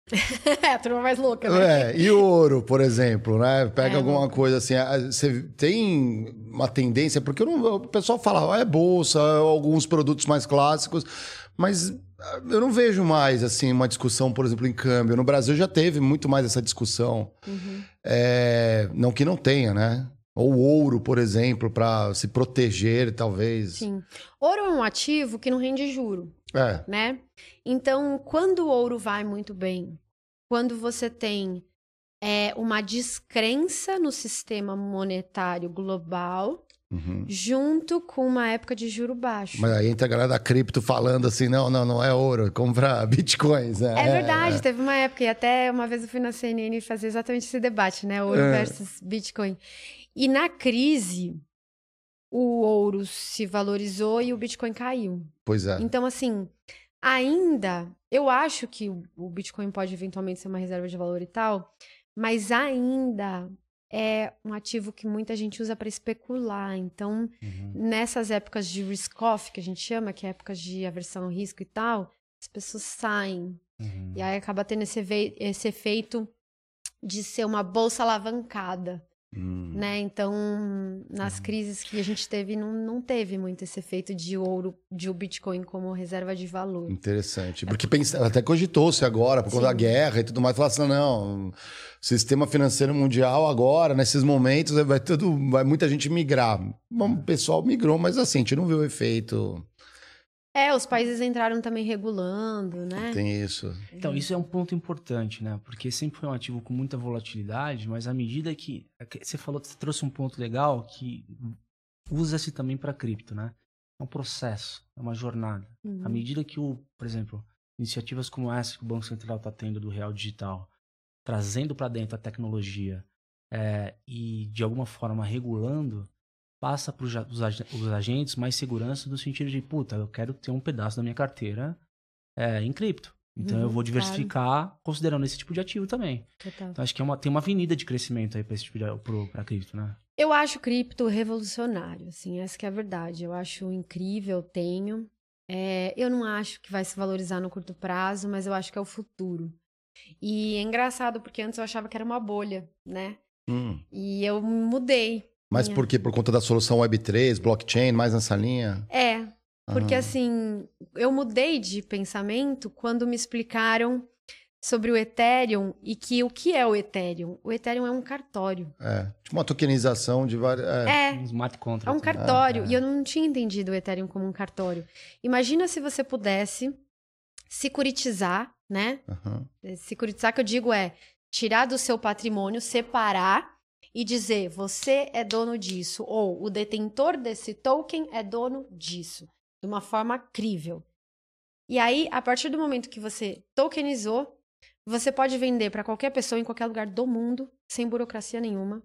é, a turma mais louca, né? É, e o ouro, por exemplo, né? Pega É, alguma coisa assim. Você tem uma tendência, porque eu não- o pessoal fala, ah, é bolsa, alguns produtos mais clássicos, mas eu não vejo mais assim uma discussão, por exemplo, em câmbio. No Brasil já teve muito mais essa discussão. Uhum. É, não que não tenha, né? Ou ouro, por exemplo, para se proteger, talvez. Sim. Ouro é um ativo que não rende juro. É. né? Então, quando o ouro vai muito bem, quando você tem é, uma descrença no sistema monetário global, Uhum. junto com uma época de juro baixo. Mas aí entra a galera da cripto falando assim: não, não, não é ouro, compra bitcoins. né? É verdade, teve uma época, e até uma vez eu fui na CNN fazer exatamente esse debate, né? Ouro É. versus Bitcoin. E na crise, o ouro se valorizou e o Bitcoin caiu. Pois é. Então, assim, ainda, eu acho que o Bitcoin pode eventualmente ser uma reserva de valor e tal, mas ainda é um ativo que muita gente usa para especular. Então, Uhum. nessas épocas de risk-off, que a gente chama, que é épocas de aversão ao risco e tal, as pessoas saem. Uhum. E aí acaba tendo esse, esse efeito de ser uma bolsa alavancada, Hum. né? Então, nas crises que a gente teve, não, não teve muito esse efeito de ouro, de o Bitcoin como reserva de valor. Interessante. Porque pensa, até cogitou-se agora, por conta da guerra e tudo mais, falar assim: não, sistema financeiro mundial agora, nesses momentos, vai tudo. Vai muita gente migrar. Bom, o pessoal migrou, mas assim, a gente não viu o efeito. É, os países entraram também regulando, né? Tem isso. Então, isso é um ponto importante, né? Porque sempre foi um ativo com muita volatilidade, mas à medida que. é Você falou, você trouxe um ponto legal que usa-se também para cripto, né? É um processo, é uma jornada. Uhum. À medida que o, por exemplo, iniciativas como essa que o Banco Central está tendo do Real Digital, trazendo para dentro a tecnologia é, e de alguma forma regulando, passa para os agentes mais segurança no sentido de, puta, eu quero ter um pedaço da minha carteira é, em cripto. Então eu Uhum, vou claro. diversificar considerando esse tipo de ativo também. Total. Então acho que é uma, tem uma avenida de crescimento aí para esse tipo de pro, pra cripto, né? Eu acho cripto revolucionário, assim, essa que é a verdade. Eu acho incrível, tenho. É, eu não acho que vai se valorizar no curto prazo, mas eu acho que é o futuro. E é engraçado, porque antes eu achava que era uma bolha, né? Hum. E eu mudei. Mas Minha. por quê? Por conta da solução Web3, blockchain, mais nessa linha? É, porque Aham. assim, eu mudei de pensamento quando me explicaram sobre o Ethereum e que o que é o Ethereum? O Ethereum é um cartório. É. Tipo uma tokenização de várias. É. É, Um smart é contract. um cartório. É, é. E eu não tinha entendido o Ethereum como um cartório. Imagina se você pudesse securitizar, né? Aham. Securitizar que eu digo é tirar do seu patrimônio, separar e dizer você é dono disso ou o detentor desse token é dono disso, de uma forma crível. E aí, a partir do momento que você tokenizou, você pode vender para qualquer pessoa em qualquer lugar do mundo, sem burocracia nenhuma.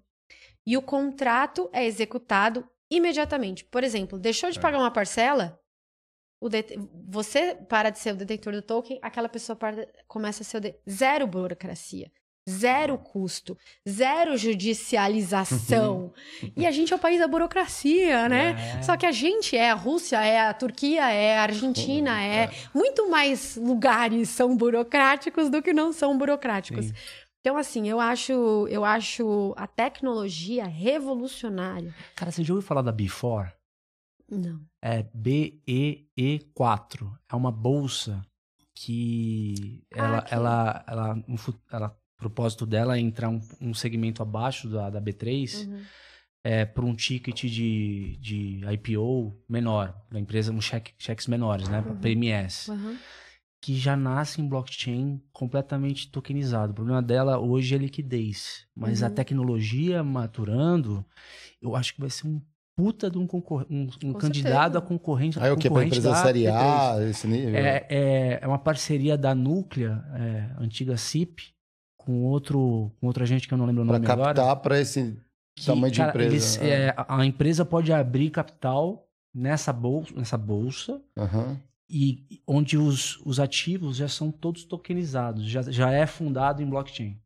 E o contrato é executado imediatamente. Por exemplo, deixou de pagar uma parcela, você para de ser o detentor do token, aquela pessoa para- começa a ser o de- zero burocracia, zero custo, zero judicialização. e a gente é o país da burocracia, né? É. Só que a gente é a Rússia, é a Turquia, é a Argentina, é muito mais lugares são burocráticos do que não são burocráticos. Sim. Então, assim, eu acho, eu acho a tecnologia revolucionária. Cara, você já ouviu falar da Before? Não. É BEE4. É uma bolsa que ela, Ah, que- ela, ela, ela, o propósito dela é entrar um, um segmento abaixo da, da B3 Uhum. é, por um ticket de, de IPO menor, da empresa, um cheque, cheques menores, né? Uhum. PMS. Uhum. Que já nasce em blockchain completamente tokenizado. O problema dela hoje é liquidez. Mas a Uhum. tecnologia maturando, eu acho que vai ser um puta de um, concor- um, um Com candidato certeza. a concorrente. Aí o que? Concorrente empresa série B3. A, esse nível? É, é, é uma parceria da Núclea, é, antiga CIP, com outro, com outra gente que eu não lembro o Pra nome agora. captar pra esse que, tamanho de cara, empresa. eles, né? é, a empresa pode abrir capital nessa bolsa, nessa bolsa Aham. e onde os, os ativos já são todos tokenizados, já, já é fundado em blockchain.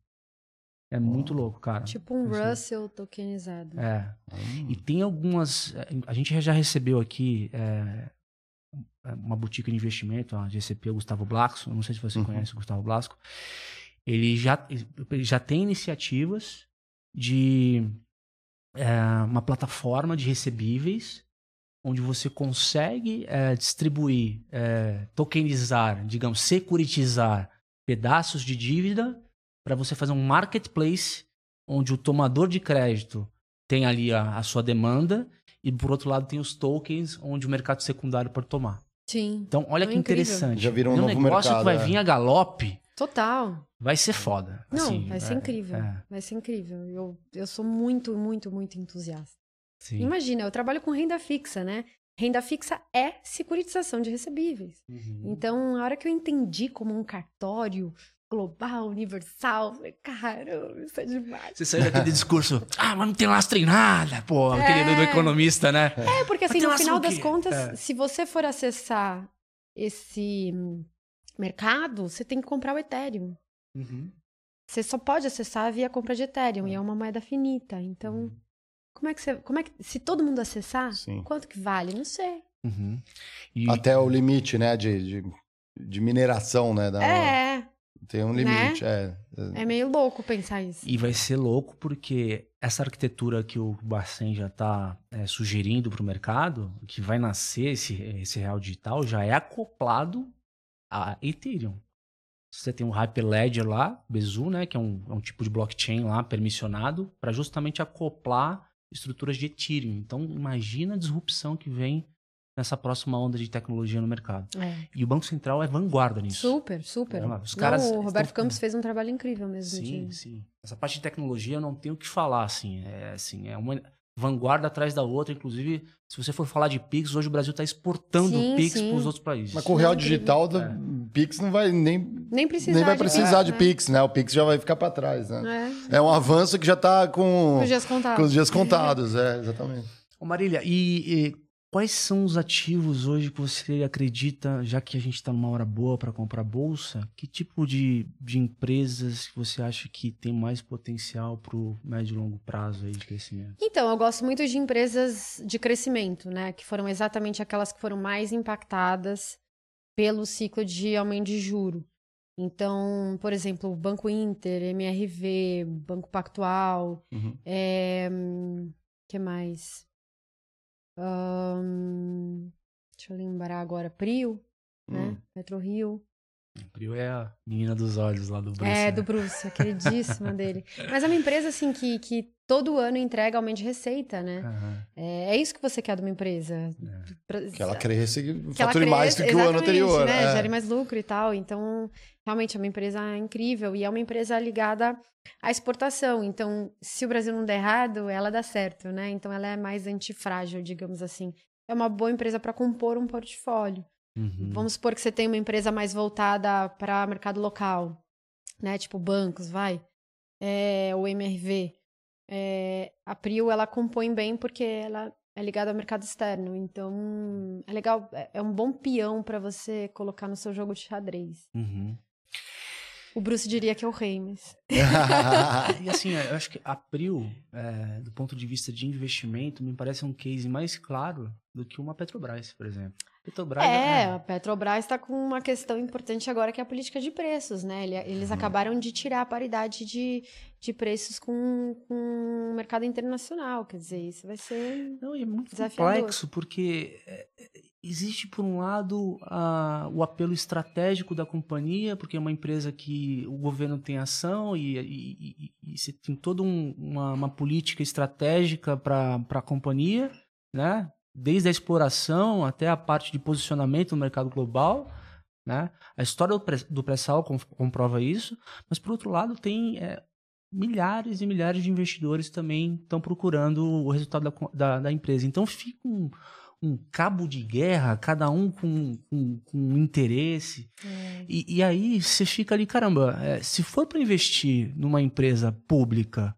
É muito louco, cara. Tipo um Assim, Russell tokenizado. É. Hum. E tem algumas. A gente já recebeu aqui é, uma boutique de investimento, a GCP, o Gustavo Blasco. Não sei se você Uhum. conhece o Gustavo Blasco. Ele já, ele já tem iniciativas de é, uma plataforma de recebíveis onde você consegue é, distribuir, é, tokenizar, digamos, securitizar pedaços de dívida para você fazer um marketplace onde o tomador de crédito tem ali a, a sua demanda e por outro lado tem os tokens onde o mercado secundário pode tomar. Sim. Então, olha É que incrível. interessante. Já virou um É novo negócio mercado, que vai é. vir a galope, Total. vai ser foda. Não, Assim, vai ser é, incrível. é, Vai ser incrível. Eu, eu sou muito, muito, muito entusiasta. sim. Imagina, eu trabalho com renda fixa, né? Renda fixa é securitização de recebíveis. Uhum. Então, a hora que eu entendi como um cartório global, universal, falei, caramba, isso é demais. Você saiu daquele discurso, ah, mas não tem lastro em nada, pô, aquele do- do É. economista, né? É, porque assim, no final das contas, É. se você for acessar esse mercado, você tem que comprar o Ethereum. Uhum. Você só pode acessar via compra de Ethereum, e é uma moeda finita. Então, Uhum. como é que você. Como é que. Se todo mundo acessar, Sim. quanto que vale? Não sei. Uhum. E, Até o limite, né? De, de, de mineração, né? da- É, Tem um limite, é. é meio louco pensar isso. e vai ser louco porque essa arquitetura que o Bacen já está sugerindo para o mercado, que vai nascer esse, esse real digital, já é acoplado a Ethereum. Você tem um Hyperledger lá, Bezu, né, que é um, é um tipo de blockchain lá permissionado, para justamente acoplar estruturas de Ethereum. Então, imagina a disrupção que vem nessa próxima onda de tecnologia no mercado. É. E o Banco Central é vanguarda nisso. Super, super. Os Não, caras o Roberto estão- Campos fez um trabalho incrível mesmo. Sim, de- sim. Essa parte de tecnologia eu não tenho o que falar, assim. É, assim, é uma vanguarda atrás da outra. Inclusive, se você for falar de Pix, hoje o Brasil está exportando Sim, Pix para os outros países. Mas com o real Não, digital, do É. Pix não vai nem, Nem precisar nem vai de precisar Pix, de né? Pix, né? O Pix já vai ficar para trás, né? É, É um avanço que já tá com, com os dias contados. com os dias contados, é, exatamente. Ô Marília, e, e quais são os ativos hoje que você acredita, já que a gente está numa hora boa para comprar bolsa, que tipo de, de empresas que você acha que tem mais potencial para o médio e longo prazo aí de crescimento? Então, eu gosto muito de empresas de crescimento, né? Que foram exatamente aquelas que foram mais impactadas pelo ciclo de aumento de juro. Então, por exemplo, o Banco Inter, MRV, Banco Pactual, Uhum. é, que mais? Ahn, deixa eu lembrar agora, Prio, né? Hum. PetroRio. Prio é a menina dos olhos lá do Bruce. É, né? do Bruce, queridíssima dele. Mas é uma empresa, assim, que, que todo ano entrega aumento de receita, né? Aham, É, é isso que você quer de uma empresa. é. Pra- Que ela cresça e fature mais do que o ano anterior. Né? é. Gere mais lucro e tal. Então, realmente é uma empresa incrível e é uma empresa ligada à exportação. Então, se o Brasil não der errado, ela dá certo, né? Então, ela é mais antifrágil, digamos assim. É uma boa empresa para compor um portfólio. Uhum. Vamos supor que você tem uma empresa mais voltada para mercado local, né? Tipo bancos, vai. É, o MRV. É, a Prio, ela compõe bem porque ela é ligada ao mercado externo. Então, é legal, é- é um bom peão para você colocar no seu jogo de xadrez. Uhum. O Bruce diria que é o rei, mas... E assim, eu acho que a Prio, é, do ponto de vista de investimento, me parece um case mais claro do que uma Petrobras, por exemplo. Petrobras É, a Petrobras está com uma questão importante agora que é a política de preços, né? Ele- Eles Uhum. acabaram de tirar a paridade de, de preços com, com o mercado internacional. Quer dizer, isso vai ser. Não, é muito Desafiador. complexo, porque é, é, existe, por um lado, a- o apelo estratégico da companhia, porque é uma empresa que o governo tem ação e, e, e- e você tem toda um- uma, uma política estratégica para a companhia, né? desde a exploração até a parte de posicionamento no mercado global. Né? A história do pré- do pré-sal com- comprova isso, mas, por outro lado, tem é, milhares e milhares de investidores também estão procurando o resultado da, da, da empresa. Então fica um, um cabo de guerra, cada um com, com, com um interesse. E, e aí você fica ali, caramba, é, se for para investir numa empresa pública,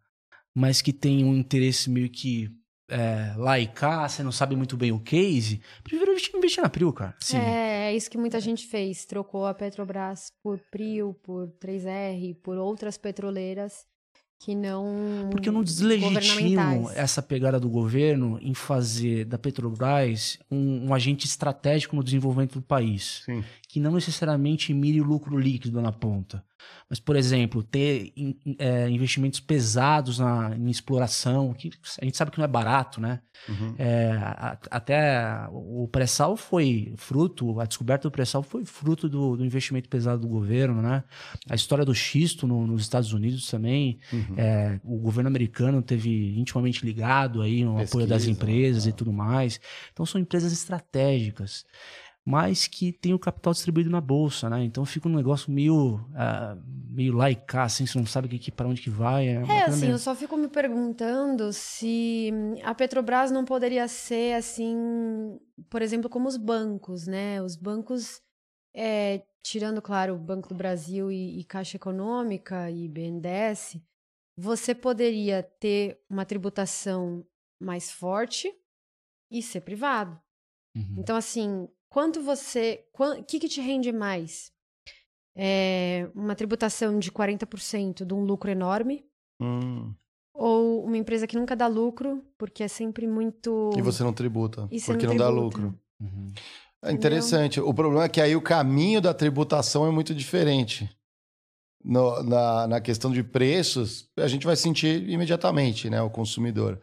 mas que tem um interesse meio que é, lá e cá, você não sabe muito bem o case, prefiro investir, investir na Prio, cara. Sim. É, é isso que muita gente fez. Trocou a Petrobras por Prio, por 3R, por outras petroleiras que não. Porque eu não deslegitimo essa pegada do governo em fazer da Petrobras um, um agente estratégico no desenvolvimento do país. Sim. Que não necessariamente mire o lucro líquido na ponta. Mas, por exemplo, ter in- é, investimentos pesados na, em exploração, que a gente sabe que não é barato, né? Uhum. É, a- até o pré-sal foi fruto, a descoberta do pré-sal foi fruto do, do investimento pesado do governo, né? A história do xisto no- nos Estados Unidos também, Uhum. é, o governo americano teve intimamente ligado aí no apoio das Pesquisa, empresas tá. e tudo mais. Então são empresas estratégicas, mas que tem o capital distribuído na bolsa, né? Então fica um negócio meio, ah, meio lá e cá, assim, você não sabe que, que, para onde que vai. É, É, assim, meio- eu só fico me perguntando se a Petrobras não poderia ser assim, por exemplo, como os bancos, né? Os bancos, é, tirando, claro, o Banco do Brasil e, e Caixa Econômica e BNDES, você poderia ter uma tributação mais forte e ser privado. Uhum. Então, assim, quanto você. O que, que te rende mais? É, uma tributação de 40% de um lucro enorme Hum. ou uma empresa que nunca dá lucro, porque é sempre muito. E você não tributa, E você porque não não, dá tributa. lucro. Uhum. É interessante. O problema é que aí o caminho da tributação é muito diferente. No- na, na questão de preços, a gente vai sentir imediatamente, né? O consumidor.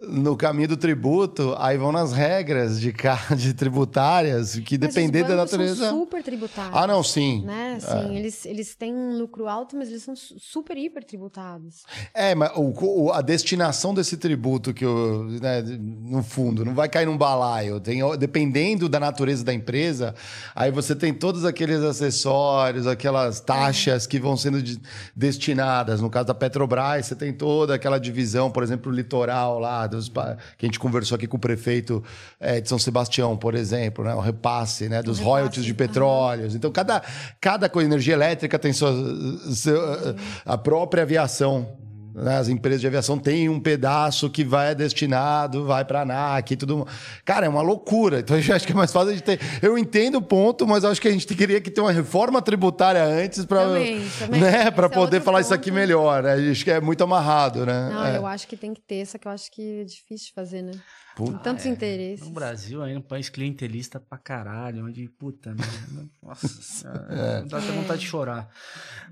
No caminho do tributo, aí vão nas regras de, de tributárias, que Mas depender da natureza. São super tributados. Ah, não, sim. Né? Assim, eles, eles têm um lucro alto, mas eles são su- super hiper tributados. É, mas o- a destinação desse tributo que eu, né, no fundo, não vai cair num balaio. Tem, dependendo da natureza da empresa, aí você tem todos aqueles acessórios, aquelas taxas que vão sendo de- destinadas. No caso da Petrobras, você tem toda aquela divisão, por exemplo, o litoral lá, dos, pa- que a gente conversou aqui com o prefeito eh, de São Sebastião, por exemplo, né, o repasse né, dos repasse, royalties de petróleos. Então, cada, cada coisa, energia elétrica tem sua, seu- a própria aviação. Né? As empresas de aviação têm um pedaço que vai destinado, vai para a ANAC e tudo. Cara, é uma loucura. Então, eu acho que é mais fácil a gente ter. Eu entendo o ponto, mas acho que a gente queria que ter uma reforma tributária antes para né? Para é poder outro falar isso aqui ponto. melhor. Né? Acho que é muito amarrado, né? Não, É. eu acho que tem que ter, só que eu acho que é difícil fazer, né? Puta. Tantos interesses. No Brasil, aí, um país clientelista pra caralho, onde, puta, né? Nossa senhora, É. dá até vontade de chorar.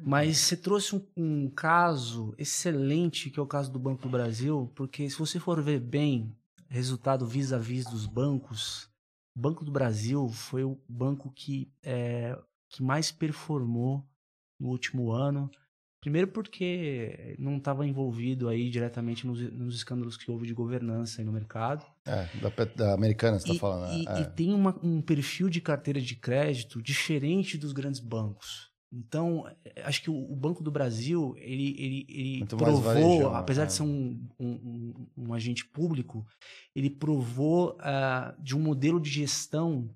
Mas você trouxe um, um caso excelente, que é o caso do Banco do Brasil, porque se você for ver bem resultado vis-a-vis dos bancos, o Banco do Brasil foi o banco que é, que mais performou no último ano. Primeiro porque não estava envolvido aí diretamente nos, nos, escândalos que houve de governança no mercado. É, da, da americana você está falando. Né? E, é. e tem uma, um perfil de carteira de crédito diferente dos grandes bancos. Então, acho que o, Banco do Brasil, ele, ele, ele provou, varejo, apesar é. de ser um, um, um, um, agente público, ele provou uh, de um modelo de gestão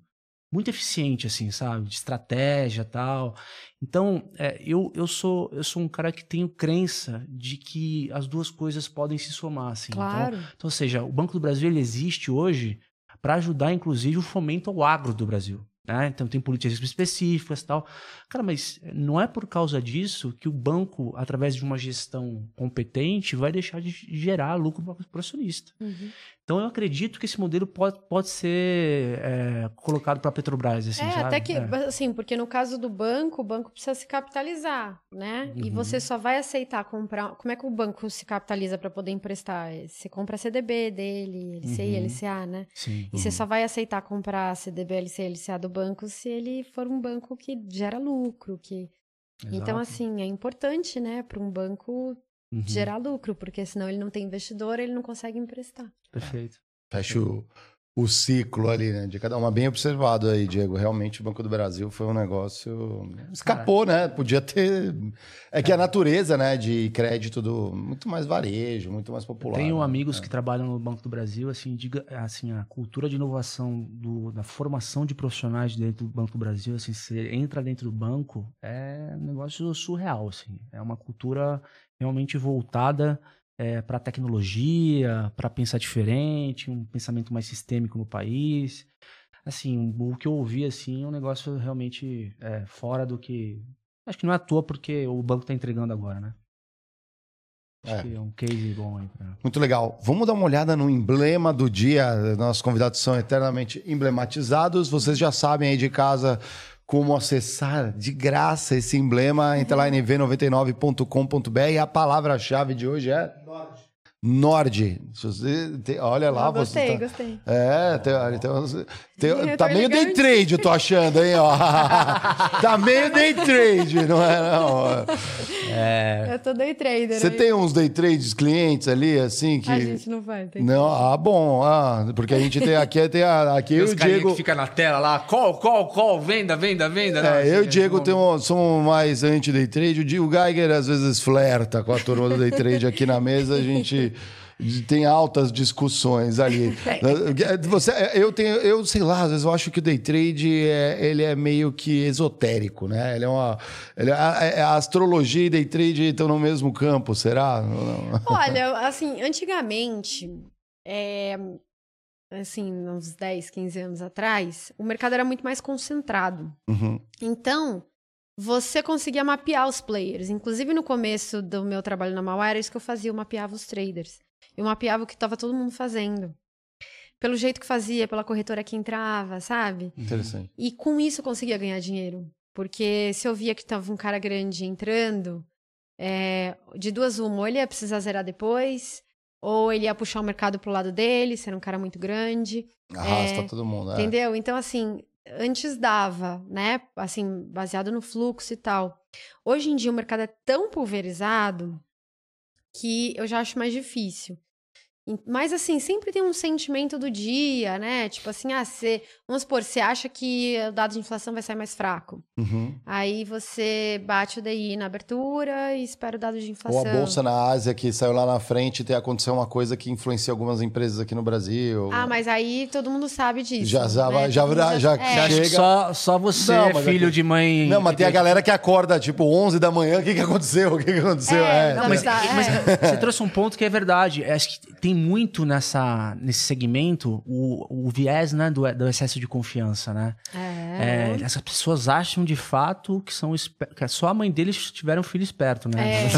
muito eficiente, assim, sabe? De estratégia tal. Então, é, eu, eu, sou, eu sou um cara que tenho crença de que as duas coisas podem se somar, assim. Então, claro. Então, então ou seja, o Banco do Brasil ele existe hoje para ajudar, inclusive, o fomento ao agro do Brasil. Né? Então tem políticas específicas e tal. Cara, mas não é por causa disso que o banco, através de uma gestão competente, vai deixar de gerar lucro para o acionista. Uhum. Então eu acredito que esse modelo pode, pode ser é, colocado para a Petrobras. Assim, é, sabe? até que, é. assim, porque no caso do banco, o banco precisa se capitalizar, né? Uhum. E você só vai aceitar comprar. Como é que o banco se capitaliza para poder emprestar? Você compra CDB dele, LCI, uhum. LCA, né? Sim. E você só vai aceitar comprar CDB, LCI, LCA do banco se ele for um banco que gera lucro, que. Então, Exato. Então, assim, é importante, né, para um banco uhum. gerar lucro, porque senão ele não tem investidor, ele não consegue emprestar. Perfeito. Fecha o, o ciclo ali, né? De cada uma. Bem observado aí, Diego. Realmente o Banco do Brasil foi um negócio. Escapou, né? Podia ter. É que a natureza, né, de crédito do. Muito mais varejo, muito mais popular. tenho né? amigos é. que trabalham no Banco do Brasil, assim, diga, assim, a cultura de inovação, do, da formação de profissionais dentro do Banco do Brasil, assim, você entra dentro do banco, é um negócio surreal, assim. É uma cultura realmente voltada é, para tecnologia, para pensar diferente, um pensamento mais sistêmico no país. Assim, o que eu ouvi assim é um negócio realmente é, fora do que. Acho que não é à toa porque o banco está entregando agora, né? Acho é. que é um case bom aí. Pra... Muito legal. Vamos dar uma olhada no emblema do dia. Nossos convidados são eternamente emblematizados. Vocês já sabem aí de casa como acessar de graça esse emblema. Entra lá em nv99.com.br e a palavra-chave de hoje é Nord. olha lá, Eu gostei, você tá... gostei. É, tem, tem, tem, tá meio day trade, eu tô achando, hein? Ó. tá meio day trade, não é? Não. É... Eu tô day trader. Você tem uns day trades clientes ali, assim, que... A gente não faz. Tem não, ah, bom. Ah, porque a gente tem aqui, tem a, aqui eu e o Diego... que fica na tela lá, call, call, call, venda, venda, venda. Não, é, eu e o Diego é, tem somos mais anti-day trade. O Geiger às vezes flerta com a turma do day trade aqui na mesa, a gente tem altas discussões ali. É. Você, eu tenho, eu sei lá, às vezes eu acho que o day trade é, ele é meio que esotérico, né? Ele é uma, ele, a, é, a, astrologia e day trade estão no mesmo campo, será? Olha, assim, antigamente, é, assim, uns 10, 15 anos atrás, o mercado era muito mais concentrado. Uhum. Então, você conseguia mapear os players. Inclusive, no começo do meu trabalho na Mauá, era isso que eu fazia, eu mapeava os traders. Eu mapeava o que estava todo mundo fazendo. Pelo jeito que fazia, pela corretora que entrava, sabe? Interessante. E com isso eu conseguia ganhar dinheiro. Porque se eu via que estava um cara grande entrando, é, de duas uma, ou ele ia precisar zerar depois, ou ele ia puxar o mercado pro lado dele, se era um cara muito grande. Arrasta é, todo mundo, é. Entendeu? Então, assim, antes dava, né? Assim, baseado no fluxo e tal. Hoje em dia o mercado é tão pulverizado que eu já acho mais difícil. Mas assim, sempre tem um sentimento do dia, né? Tipo assim, ah, você, vamos supor, você acha que o dado de inflação vai sair mais fraco. Uhum. Aí você bate o DI na abertura e espera o dado de inflação. Ou a bolsa na Ásia que saiu lá na frente e tem acontecido uma coisa que influencia algumas empresas aqui no Brasil. Ah, mas aí todo mundo sabe disso. Já, já, né? já, já, já é. chega. Só, só você, não, é filho aqui... de mãe. Não, mas tem a galera que acorda tipo 11 da manhã. O que, que aconteceu? O que, que aconteceu? É, é. Não, mas, tá, mas você trouxe um ponto que é verdade. Acho que tem muito nessa, nesse segmento o, o viés né, do, do excesso de confiança, né? É. é essas pessoas acham de fato que são que só a mãe deles tiveram um filho esperto, né? É.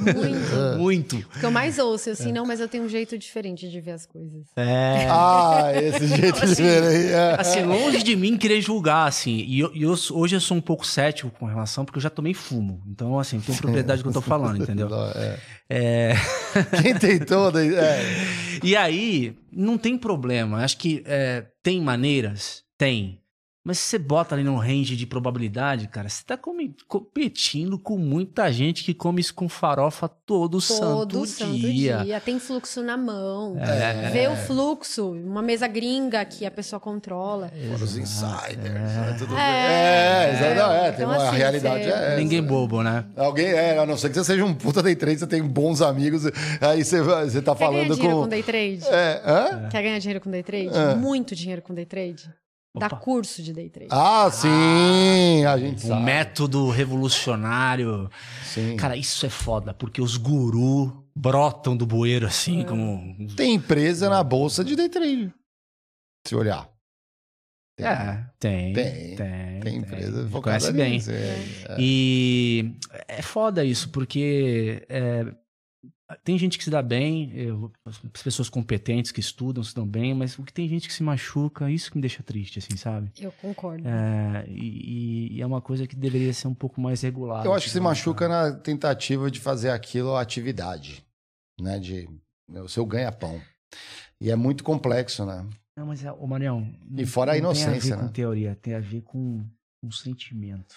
muito. muito. O que eu mais ouço, assim, não, mas eu tenho um jeito diferente de ver as coisas. É. Ah, esse jeito assim, diferente. É. Assim, longe de mim querer julgar, assim. E eu, eu, hoje eu sou um pouco cético com relação, porque eu já tomei fumo. Então, assim, tenho propriedade do que eu tô falando, entendeu? É. É... Quem tentou. É. E aí, não tem problema. Acho que é, tem maneiras? Tem. Mas se você bota ali num range de probabilidade, cara, você tá competindo com muita gente que come isso com farofa todo, Todo santo, santo dia. dia. Tem fluxo na mão. É. Vê o fluxo, uma mesa gringa que a pessoa controla. Fora os insiders. É, tudo bem. É, é, exato, não, é, tem então, uma, a assim, realidade você- é essa. Ninguém bobo, né? Alguém, é, a não ser que você seja um puta day trade, você tem bons amigos, aí você, você tá Quer ganhar falando dinheiro com... com... day trade? É, hã? Quer ganhar dinheiro com day trade? É. Muito dinheiro com day trade. Dá Opa. curso de day trade. Ah, sim, a gente Um sabe. método revolucionário. Sim. Cara, isso é foda, porque os gurus brotam do bueiro assim, como. Tem empresa na bolsa de day trade. Se olhar. Tem, É, tem. Tem, Tem. tem empresa Você focada Conhece bem. nisso, é, é. E é foda isso, porque é, tem gente que se dá bem, eu- as pessoas competentes que estudam se dão bem, mas o que tem gente que se machuca, isso que me deixa triste, assim, sabe? Eu concordo. É, e, e é uma coisa que deveria ser um pouco mais regular. Eu acho que se machuca na tentativa de fazer aquilo atividade, né? De o seu ganha-pão. E é muito complexo, né? Não, mas, é, ô Marião... E fora a não Tem a inocência, ver com né? teoria, tem a ver com um sentimento.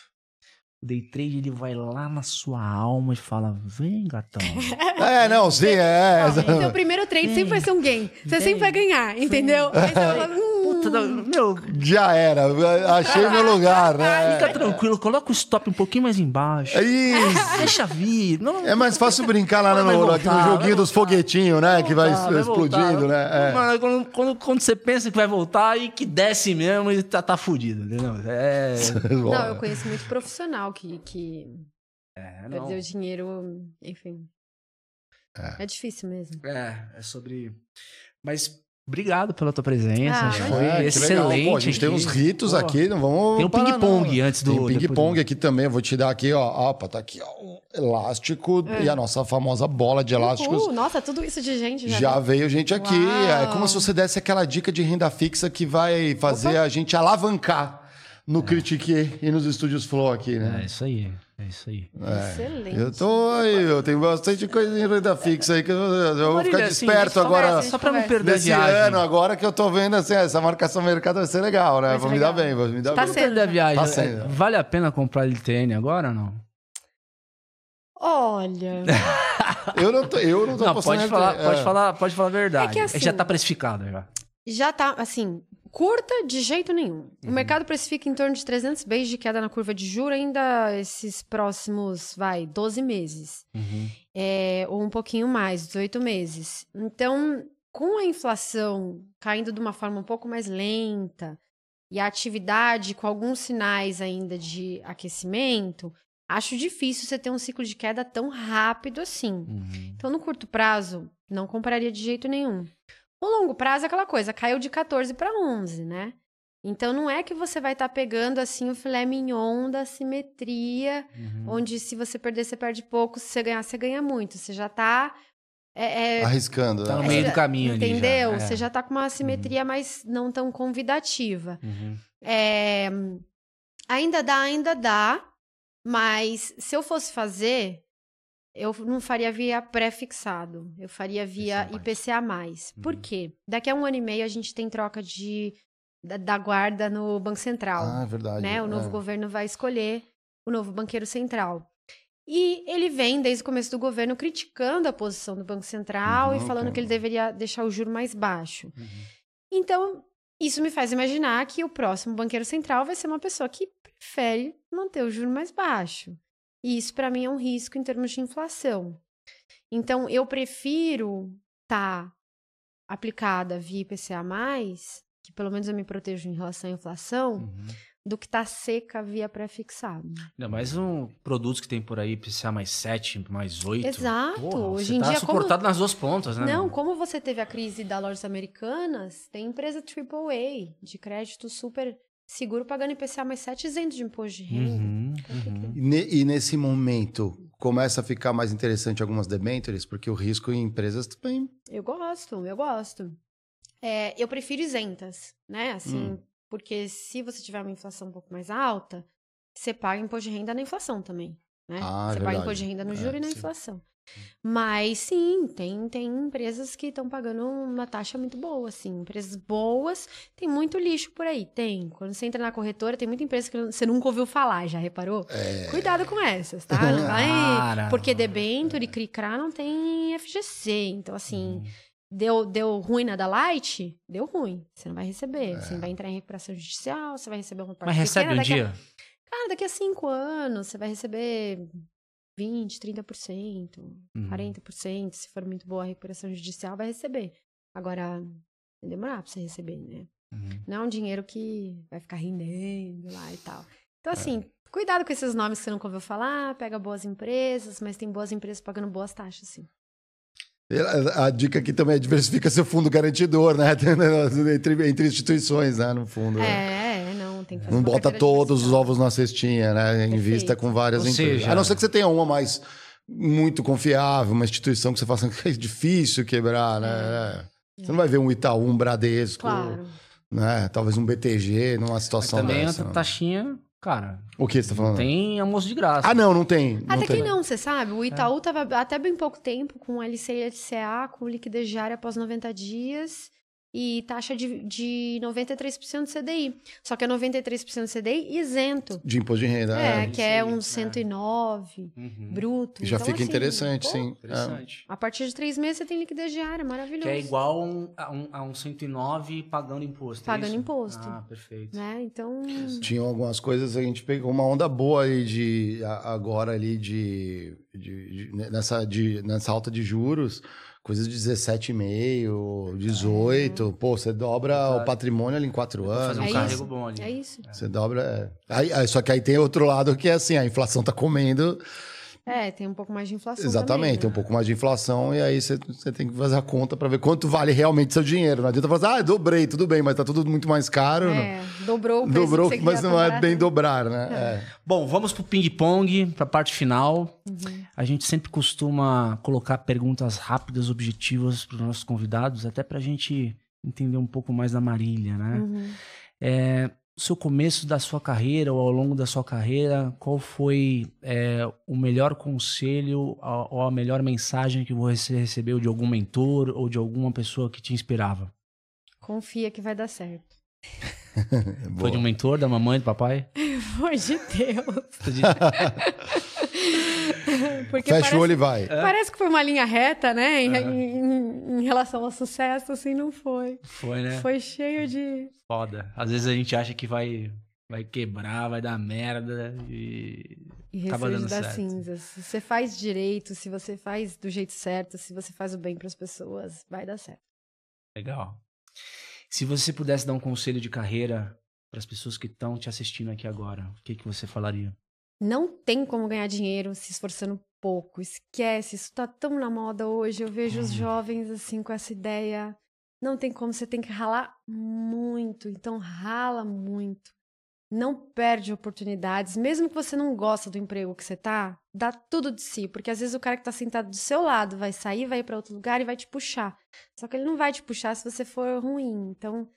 O day trade, ele vai lá na sua alma e fala, vem, gatão. É, não, sim, é. Não, Seu primeiro trade sempre vai ser um gain. Você sempre vai ganhar, entendeu? Aí você vai falar, hum, meu, Já era, achei meu lugar, né? Fica tranquilo, coloca o stop um pouquinho mais embaixo. É isso. Deixa vir. Não, É mais fácil brincar lá no, Vai no- voltar, aqui no joguinho vai dos foguetinhos, né? que vai voltar, explodindo, voltar. né? É. Mano, quando, quando, quando você pensa que vai voltar e que desce mesmo, e tá, tá fudido, entendeu? É. Não, eu conheço muito profissional que, que é, não. perdeu dinheiro, enfim. É. É difícil mesmo. É, é sobre. Mas obrigado pela tua presença. Ah, foi É, excelente. Pô, a gente tem aqui. uns ritos Pô, aqui, não vamos. Tem um ping-pong antes do. Tem ping-pong aqui também. Eu vou te dar aqui, ó. Opa, tá aqui, ó. Um elástico e a nossa famosa bola de elásticos. Uh, nossa, tudo isso de gente já. Já veio gente aqui. Uau. É como se você desse aquela dica de renda fixa que vai fazer a gente alavancar no Critique e nos estúdios Flow aqui, É né? isso aí. É isso aí. Excelente. Eu tô aí, eu tenho bastante coisa em renda fixa aí que eu, eu vou Marília, ficar assim, desperto só- agora. conversa, Só pra não perder a Nesse viagem. ano, agora que eu tô vendo assim, essa marcação mercado vai ser legal, né? Vai Vou me dar bem, vou me dar Tá bem. sendo. A viagem. Tá sendo. Vale a pena comprar LTN agora ou não? Olha, Eu não tô, eu não tô Não, pode falar, pode É. falar, pode falar a verdade. É que assim- Já tá precificado já. Já tá, assim, curta de jeito nenhum. O Uhum. mercado precifica em torno de 300 base de queda na curva de juro ainda esses próximos, vai, 12 meses. É, ou um pouquinho mais, 18 meses. Então, com a inflação caindo de uma forma um pouco mais lenta e a atividade com alguns sinais ainda de aquecimento, acho difícil você ter um ciclo de queda tão rápido assim. Uhum. Então, no curto prazo, não compraria de jeito nenhum. No longo prazo, é aquela coisa, caiu de 14 para 11, né? Então, não é que você vai estar pegando assim o filé mignon da simetria, Uhum. onde se você perder, você perde pouco, se você ganhar, você ganha muito. Você já tá. é, é, Arriscando, Tá no né? meio do caminho ali. entendeu? já, é. Você já tá com uma simetria mais não tão convidativa. Uhum. É, ainda dá, ainda dá, mas se eu fosse fazer, eu não faria via pré-fixado, eu faria via IPCA+. Por Uhum. quê? Daqui a um ano e meio a gente tem troca de, da, da guarda no Banco Central. Ah, é verdade. né? O novo é. governo vai escolher o novo banqueiro central. E ele vem, desde o começo do governo, criticando a posição do Banco Central Uhum, e falando ok. que ele deveria deixar o juro mais baixo. Uhum. Então, isso me faz imaginar que o próximo banqueiro central vai ser uma pessoa que prefere manter o juro mais baixo. E isso, para mim, é um risco em termos de inflação. Então, eu prefiro estar aplicada via IPCA, que pelo menos eu me protejo em relação à inflação, Uhum. do que tá seca via pré-fixado. Ainda mais um produtos que tem por aí, PCA mais 7, mais 8. Exato. Porra, Hoje em tá dia, como- suportado nas duas pontas, né? Não, como você teve a crise da lojas americanas, tem empresa AAA de crédito super seguro pagando IPCA mais 7 isento de imposto de renda. Uhum, uhum. E, e nesse momento começa a ficar mais interessante algumas debentures, porque o risco em empresas também. Eu gosto, eu gosto. É, eu prefiro isentas, né? Assim, Hum. porque se você tiver uma inflação um pouco mais alta, você paga imposto de renda na inflação também. Né? Ah, é você paga verdade. imposto de renda no É, juro e na sim. inflação. Mas sim, tem, tem empresas que estão pagando uma taxa muito boa, assim. Empresas boas, tem muito lixo por aí, tem. Quando você entra na corretora, tem muita empresa que você nunca ouviu falar, já reparou? É. Cuidado com essas, tá? Não vai. Cara. Porque Debenture e Cricra não tem FGC. Então, assim, deu, deu ruim na da Light, deu ruim. Você não vai receber. Você vai entrar em recuperação judicial, você vai receber uma parte Mas recebe pequena um daqui a- dia? Cara, daqui a cinco anos você vai receber 20, 30%, Uhum. 40%. Se for muito boa a recuperação judicial, vai receber. Agora, vai demorar pra você receber, né? Uhum. Não é um dinheiro que vai ficar rendendo lá e tal. Então, É. assim, cuidado com esses nomes que você nunca ouviu falar, pega boas empresas, mas tem boas empresas pagando boas taxas, sim. A, dica aqui também é diversifica seu fundo garantidor, né? entre, entre instituições, né? No fundo. né? É, é, tem que fazer Não bota todos os ovos na cestinha, né? Invista Perfeito. com várias Ou empresas. seja- A não ser que você tenha uma mais muito confiável, uma instituição que você faça que é difícil quebrar, né? Você não vai ver um Itaú, um Bradesco, Claro. né? Talvez um BTG numa Mas situação também dessa. a não. taxinha, cara, O que você tá falando? tem almoço de graça. Ah, não, não tem. Não Até tem. que não, você sabe? O Itaú tava até bem pouco tempo com LC e LCA, com liquidez diária após 90 dias e taxa de, de 93% do CDI. Só que é 93% do CDI isento. De imposto de renda. É, É, que é uns é. 109 Uhum. bruto. Já Então, fica assim, interessante, pô, sim. É. Interessante. A partir de três meses você tem liquidez diária, maravilhoso. Que é igual um- a, um, a um 109 pagando imposto. é Pagando isso? imposto. Ah, perfeito. Né? Então, Tinham algumas coisas, a gente pegou uma onda boa aí de agora ali de, de- de- nessa, de, nessa alta de juros, coisas de 17,5, 18. Pô, você dobra Verdade. o patrimônio ali em quatro Vou fazer anos. um É carrego isso. bom ali. é isso. Você dobra. É. Aí, aí- só que aí tem outro lado que é assim, a inflação tá comendo. É, tem um pouco mais de inflação Exatamente, tem também, um né? pouco mais de inflação, e aí você, você tem que fazer a conta para ver quanto vale realmente seu dinheiro. Não adianta falar assim, ah, dobrei, tudo bem, mas tá tudo muito mais caro. É, dobrou o preço Dobrou, que você mas não é comprar, bem né? dobrar, né? É. Bom, vamos pro ping-pong, pra parte final. Uhum. A gente sempre costuma colocar perguntas rápidas, objetivas para os nossos convidados, até pra gente entender um pouco mais da Marília, né? Uhum. É, seu começo da sua carreira ou ao longo da sua carreira, qual foi é, o melhor conselho ou a melhor mensagem que você recebeu de algum mentor ou de alguma pessoa que te inspirava? Confia que vai dar certo. Foi de um mentor, da mamãe, do papai? Amor de Deus. Porque Fecha parece, o olho e vai. parece que foi uma linha reta, né? Em, em- em relação ao sucesso, assim, não foi. Foi, né? Foi cheio de. Foda. Às vezes a gente acha que vai, vai quebrar, vai dar merda e... E Acaba dando das certo. cinzas. Se você faz direito, se você faz do jeito certo, se você faz o bem para as pessoas, vai dar certo. Legal. Se você pudesse dar um conselho de carreira para as pessoas que estão te assistindo aqui agora, o que, que você falaria? Não tem como ganhar dinheiro se esforçando pouco. Esquece, isso tá tão na moda hoje. Eu vejo os jovens assim com essa ideia. Não tem como, você tem que ralar muito. Então rala muito. Não perde oportunidades, mesmo que você não gosta do emprego que você tá, dá tudo de si, porque às vezes o cara que tá sentado do seu lado vai sair, vai ir para outro lugar e vai te puxar. Só que ele não vai te puxar se você for ruim. Então,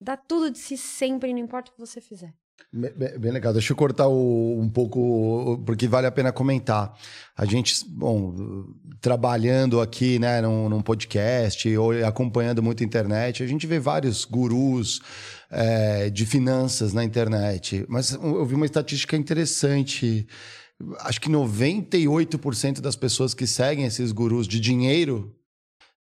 dá tudo de si sempre, não importa o que você fizer. Bem, bem- legal. Deixa eu cortar o- um pouco, porque vale a pena comentar. A gente, bom, trabalhando aqui, né, num, num podcast ou acompanhando muito a internet, a gente vê vários gurus é, de finanças na internet. Mas eu vi uma estatística interessante. Acho que 98% das pessoas que seguem esses gurus de dinheiro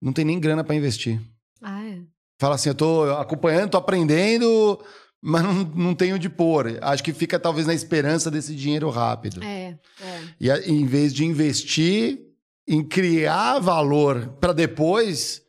não tem nem grana para investir. Ah, é? Fala assim, eu tô acompanhando, tô aprendendo, mas não, não tenho de pôr. Acho que fica talvez na esperança desse dinheiro rápido. É, é. E em vez de investir em criar valor para depois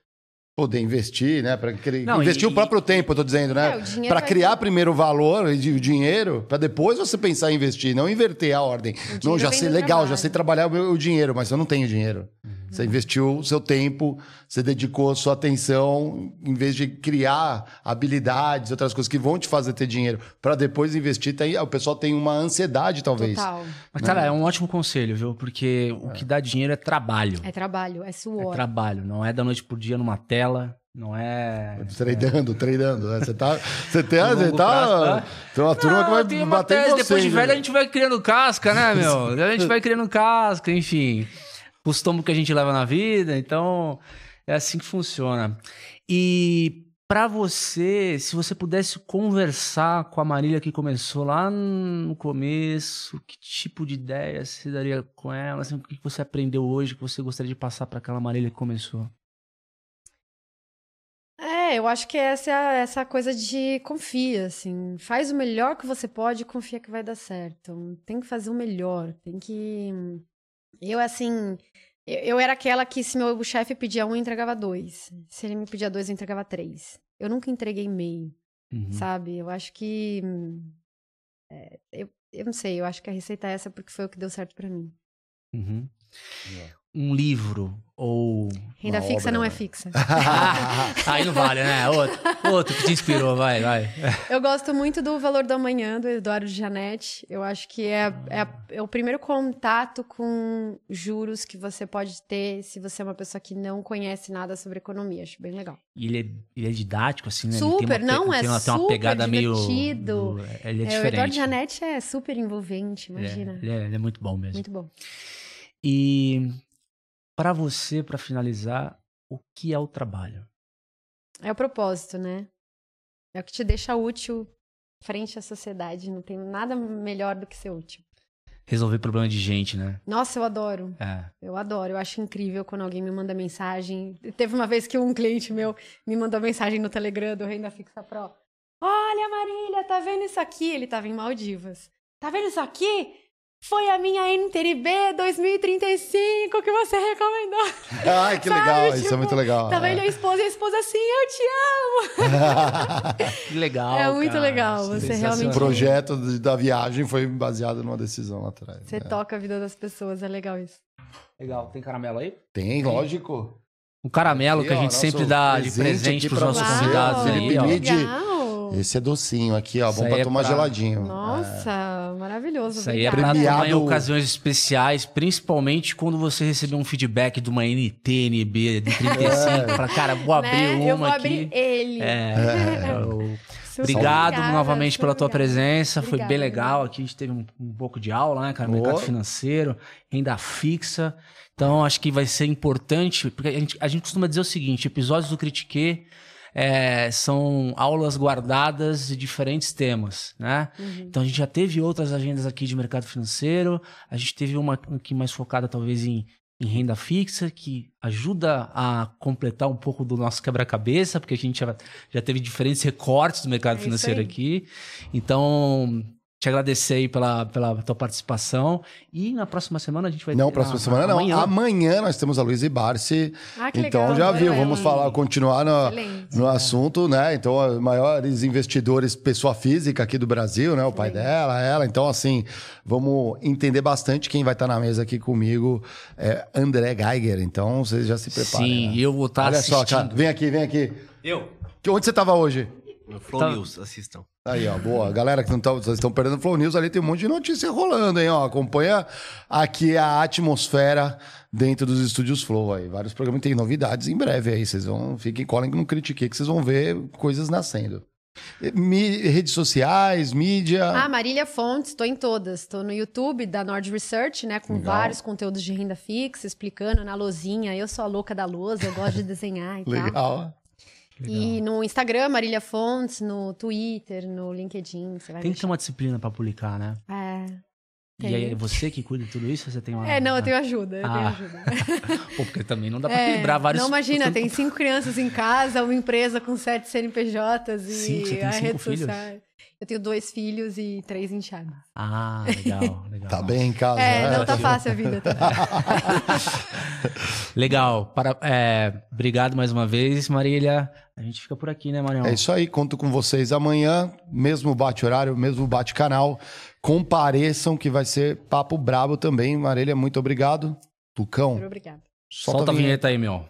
poder investir, né? Para investir e- o próprio tempo, eu tô dizendo, É, né? dinheiro Para criar primeiro o valor e o dinheiro, para depois você pensar em investir, não inverter a ordem. Não, já sei legal, já trabalho. sei trabalhar o, meu, o dinheiro, mas eu não tenho dinheiro. Você investiu o seu tempo, você dedicou sua atenção, em vez de criar habilidades, outras coisas que vão te fazer ter dinheiro, para depois investir. Tem, o pessoal tem uma ansiedade, talvez. Total. Mas, cara, é um ótimo conselho, viu? Porque o que dá dinheiro é trabalho. É trabalho, é É suor. trabalho, não é da noite pro dia numa tela, não é. Treinando, treinando. né? Você tá. Você tem, você tá. prazo, tá? Tem uma turma que vai bater em você. depois de né? velho a gente vai criando casca, né, meu? A gente vai criando casca, enfim. os tombos que a gente leva na vida. Então, é assim que funciona. E para você, se você pudesse conversar com a Marília que começou lá no começo, que tipo de ideia você daria com ela? Assim, o que você aprendeu hoje que você gostaria de passar para aquela Marília que começou? É, eu acho que essa é essa coisa de confia, assim. Faz o melhor que você pode e confia que vai dar certo. Tem que fazer o melhor. Tem que. Eu, assim. Eu, eu era aquela que, se meu chefe pedia um, eu entregava dois. Se ele me pedia dois, eu entregava três. Eu nunca entreguei meio, Uhum. sabe? Eu acho que. é, eu, eu não sei, eu acho que a receita é essa porque foi o que deu certo pra mim. Uhum. Um livro ou. Renda fixa obra, não é né? fixa. Aí não vale, né? Outro, outro que te inspirou, vai, vai. Eu gosto muito do Valor do Amanhã, do Eduardo Janete. Eu acho que é, é, é o primeiro contato com juros que você pode ter se você é uma pessoa que não conhece nada sobre economia. Acho bem legal. E ele é, ele é didático, assim, né? Super, ele tem uma, não, pe- é tem uma, tem uma super pegada meio. divertido. Ele é É, o diferente. Eduardo Janete é super envolvente, Ele é- imagina. Ele é, ele é muito bom mesmo. Muito bom. E para você, para finalizar, o que é o trabalho? É o propósito, né? É o que te deixa útil frente à sociedade. Não tem nada melhor do que ser útil. Resolver problema de gente, né? Nossa, eu adoro. É. Eu adoro, eu acho incrível quando alguém me manda mensagem. Teve uma vez que um cliente meu me mandou mensagem no Telegram do Renda Fixa Pro. Olha, Marília, tá vendo isso aqui? Ele tava em Maldivas. Tá vendo isso aqui? Foi a minha NTRB 2035 que você recomendou. Ai, que Sabe, legal, isso tipo, é muito legal. Tava ele e a esposa e a esposa assim, eu te amo. Que legal. É muito cara. legal, você Sensacional. O realmente- projeto de- da viagem foi baseado numa decisão lá atrás. Você né? toca a vida das pessoas, é legal isso. Legal. Tem caramelo aí? Tem, lógico. Um caramelo Aqui, que a ó, gente nosso sempre dá de presente presente aqui pros pra nossos convidados ó. Mid. legal. Esse é docinho aqui, ó. Isso Bom pra é tomar pra- geladinho. Nossa, maravilhoso. Isso aí é obrigada. pra tomar em Premiado. ocasiões especiais, principalmente quando você receber um feedback de uma NTNB de 35. Fala, cara, vou abrir Né? uma Eu vou aqui. abrir ele. É, eu- Super Obrigado obrigada, novamente pela tua obrigada. presença, foi bem Obrigada, legal. Aqui a gente teve um, um pouco de aula, né, cara? Boa. Mercado financeiro, renda fixa. Então acho que vai ser importante, porque a gente, a gente costuma dizer o seguinte: episódios do Critique é, são aulas guardadas de diferentes temas, né? Uhum. Então a gente já teve outras agendas aqui de mercado financeiro, a gente teve uma aqui mais focada talvez em, em renda fixa, que ajuda a completar um pouco do nosso quebra-cabeça, porque a gente já, já teve diferentes recortes do mercado É financeiro aqui. Então, te agradecer aí pela, pela tua participação. E na próxima semana a gente vai Não, ter- próxima ah, semana não. Amanhã. Amanhã, nós temos a Luísa Barsi. Ah, que Então legal. já viu, vamos falar, continuar no, Excelente. no assunto, né? Então, os maiores investidores, pessoa física aqui do Brasil, né? O pai Excelente. dela, ela. Então, assim, vamos entender bastante quem vai estar na mesa aqui comigo, é André Geiger. Então, vocês já se preparem. Sim, né? e eu vou estar Olha assistindo. só, cara. Vem aqui, vem aqui. Eu? Onde você estava hoje? Flow Tá. News, assistam. Aí, ó, boa. Galera que não tá, vocês estão perdendo o Flow News, ali tem um monte de notícia rolando, hein? Ó, acompanha aqui a atmosfera dentro dos estúdios Flow aí. Vários programas tem novidades em breve aí. Vocês vão, fiquem, colhem que não critiquei, que vocês vão ver coisas nascendo. Mi- redes sociais, mídia. Ah, Marília Fontes, tô em todas. Tô no YouTube da Nord Research, né? Com Legal. vários conteúdos de renda fixa, explicando na lozinha. Eu sou a louca da lousa, eu gosto de desenhar e tal. Legal. E no Instagram, Marília Fontes, no Twitter, no LinkedIn, você vai Tem que ter uma disciplina pra publicar, né? É. E Tem. aí é você que cuida de tudo isso? Você tem uma. É, não, eu tenho ajuda, eu Ah. tenho ajuda. Pô, porque também não dá pra É, vários. Não, imagina, tem cinco crianças em casa, uma empresa com sete CNPJs e Sim, você tem a cinco rede filhos? social. Eu tenho dois filhos e três enteados. Ah, legal, legal. Tá bem em casa. É, né? não tá fácil a vida. Tá Legal. Para, é, obrigado mais uma vez, Marília. A gente fica por aqui, né, Marião? É isso aí, conto com vocês amanhã, mesmo bate-horário, mesmo bate-canal. Compareçam que vai ser papo brabo também. Marília, muito obrigado. Tucão, Obrigada. Solta, a vinheta aí, meu.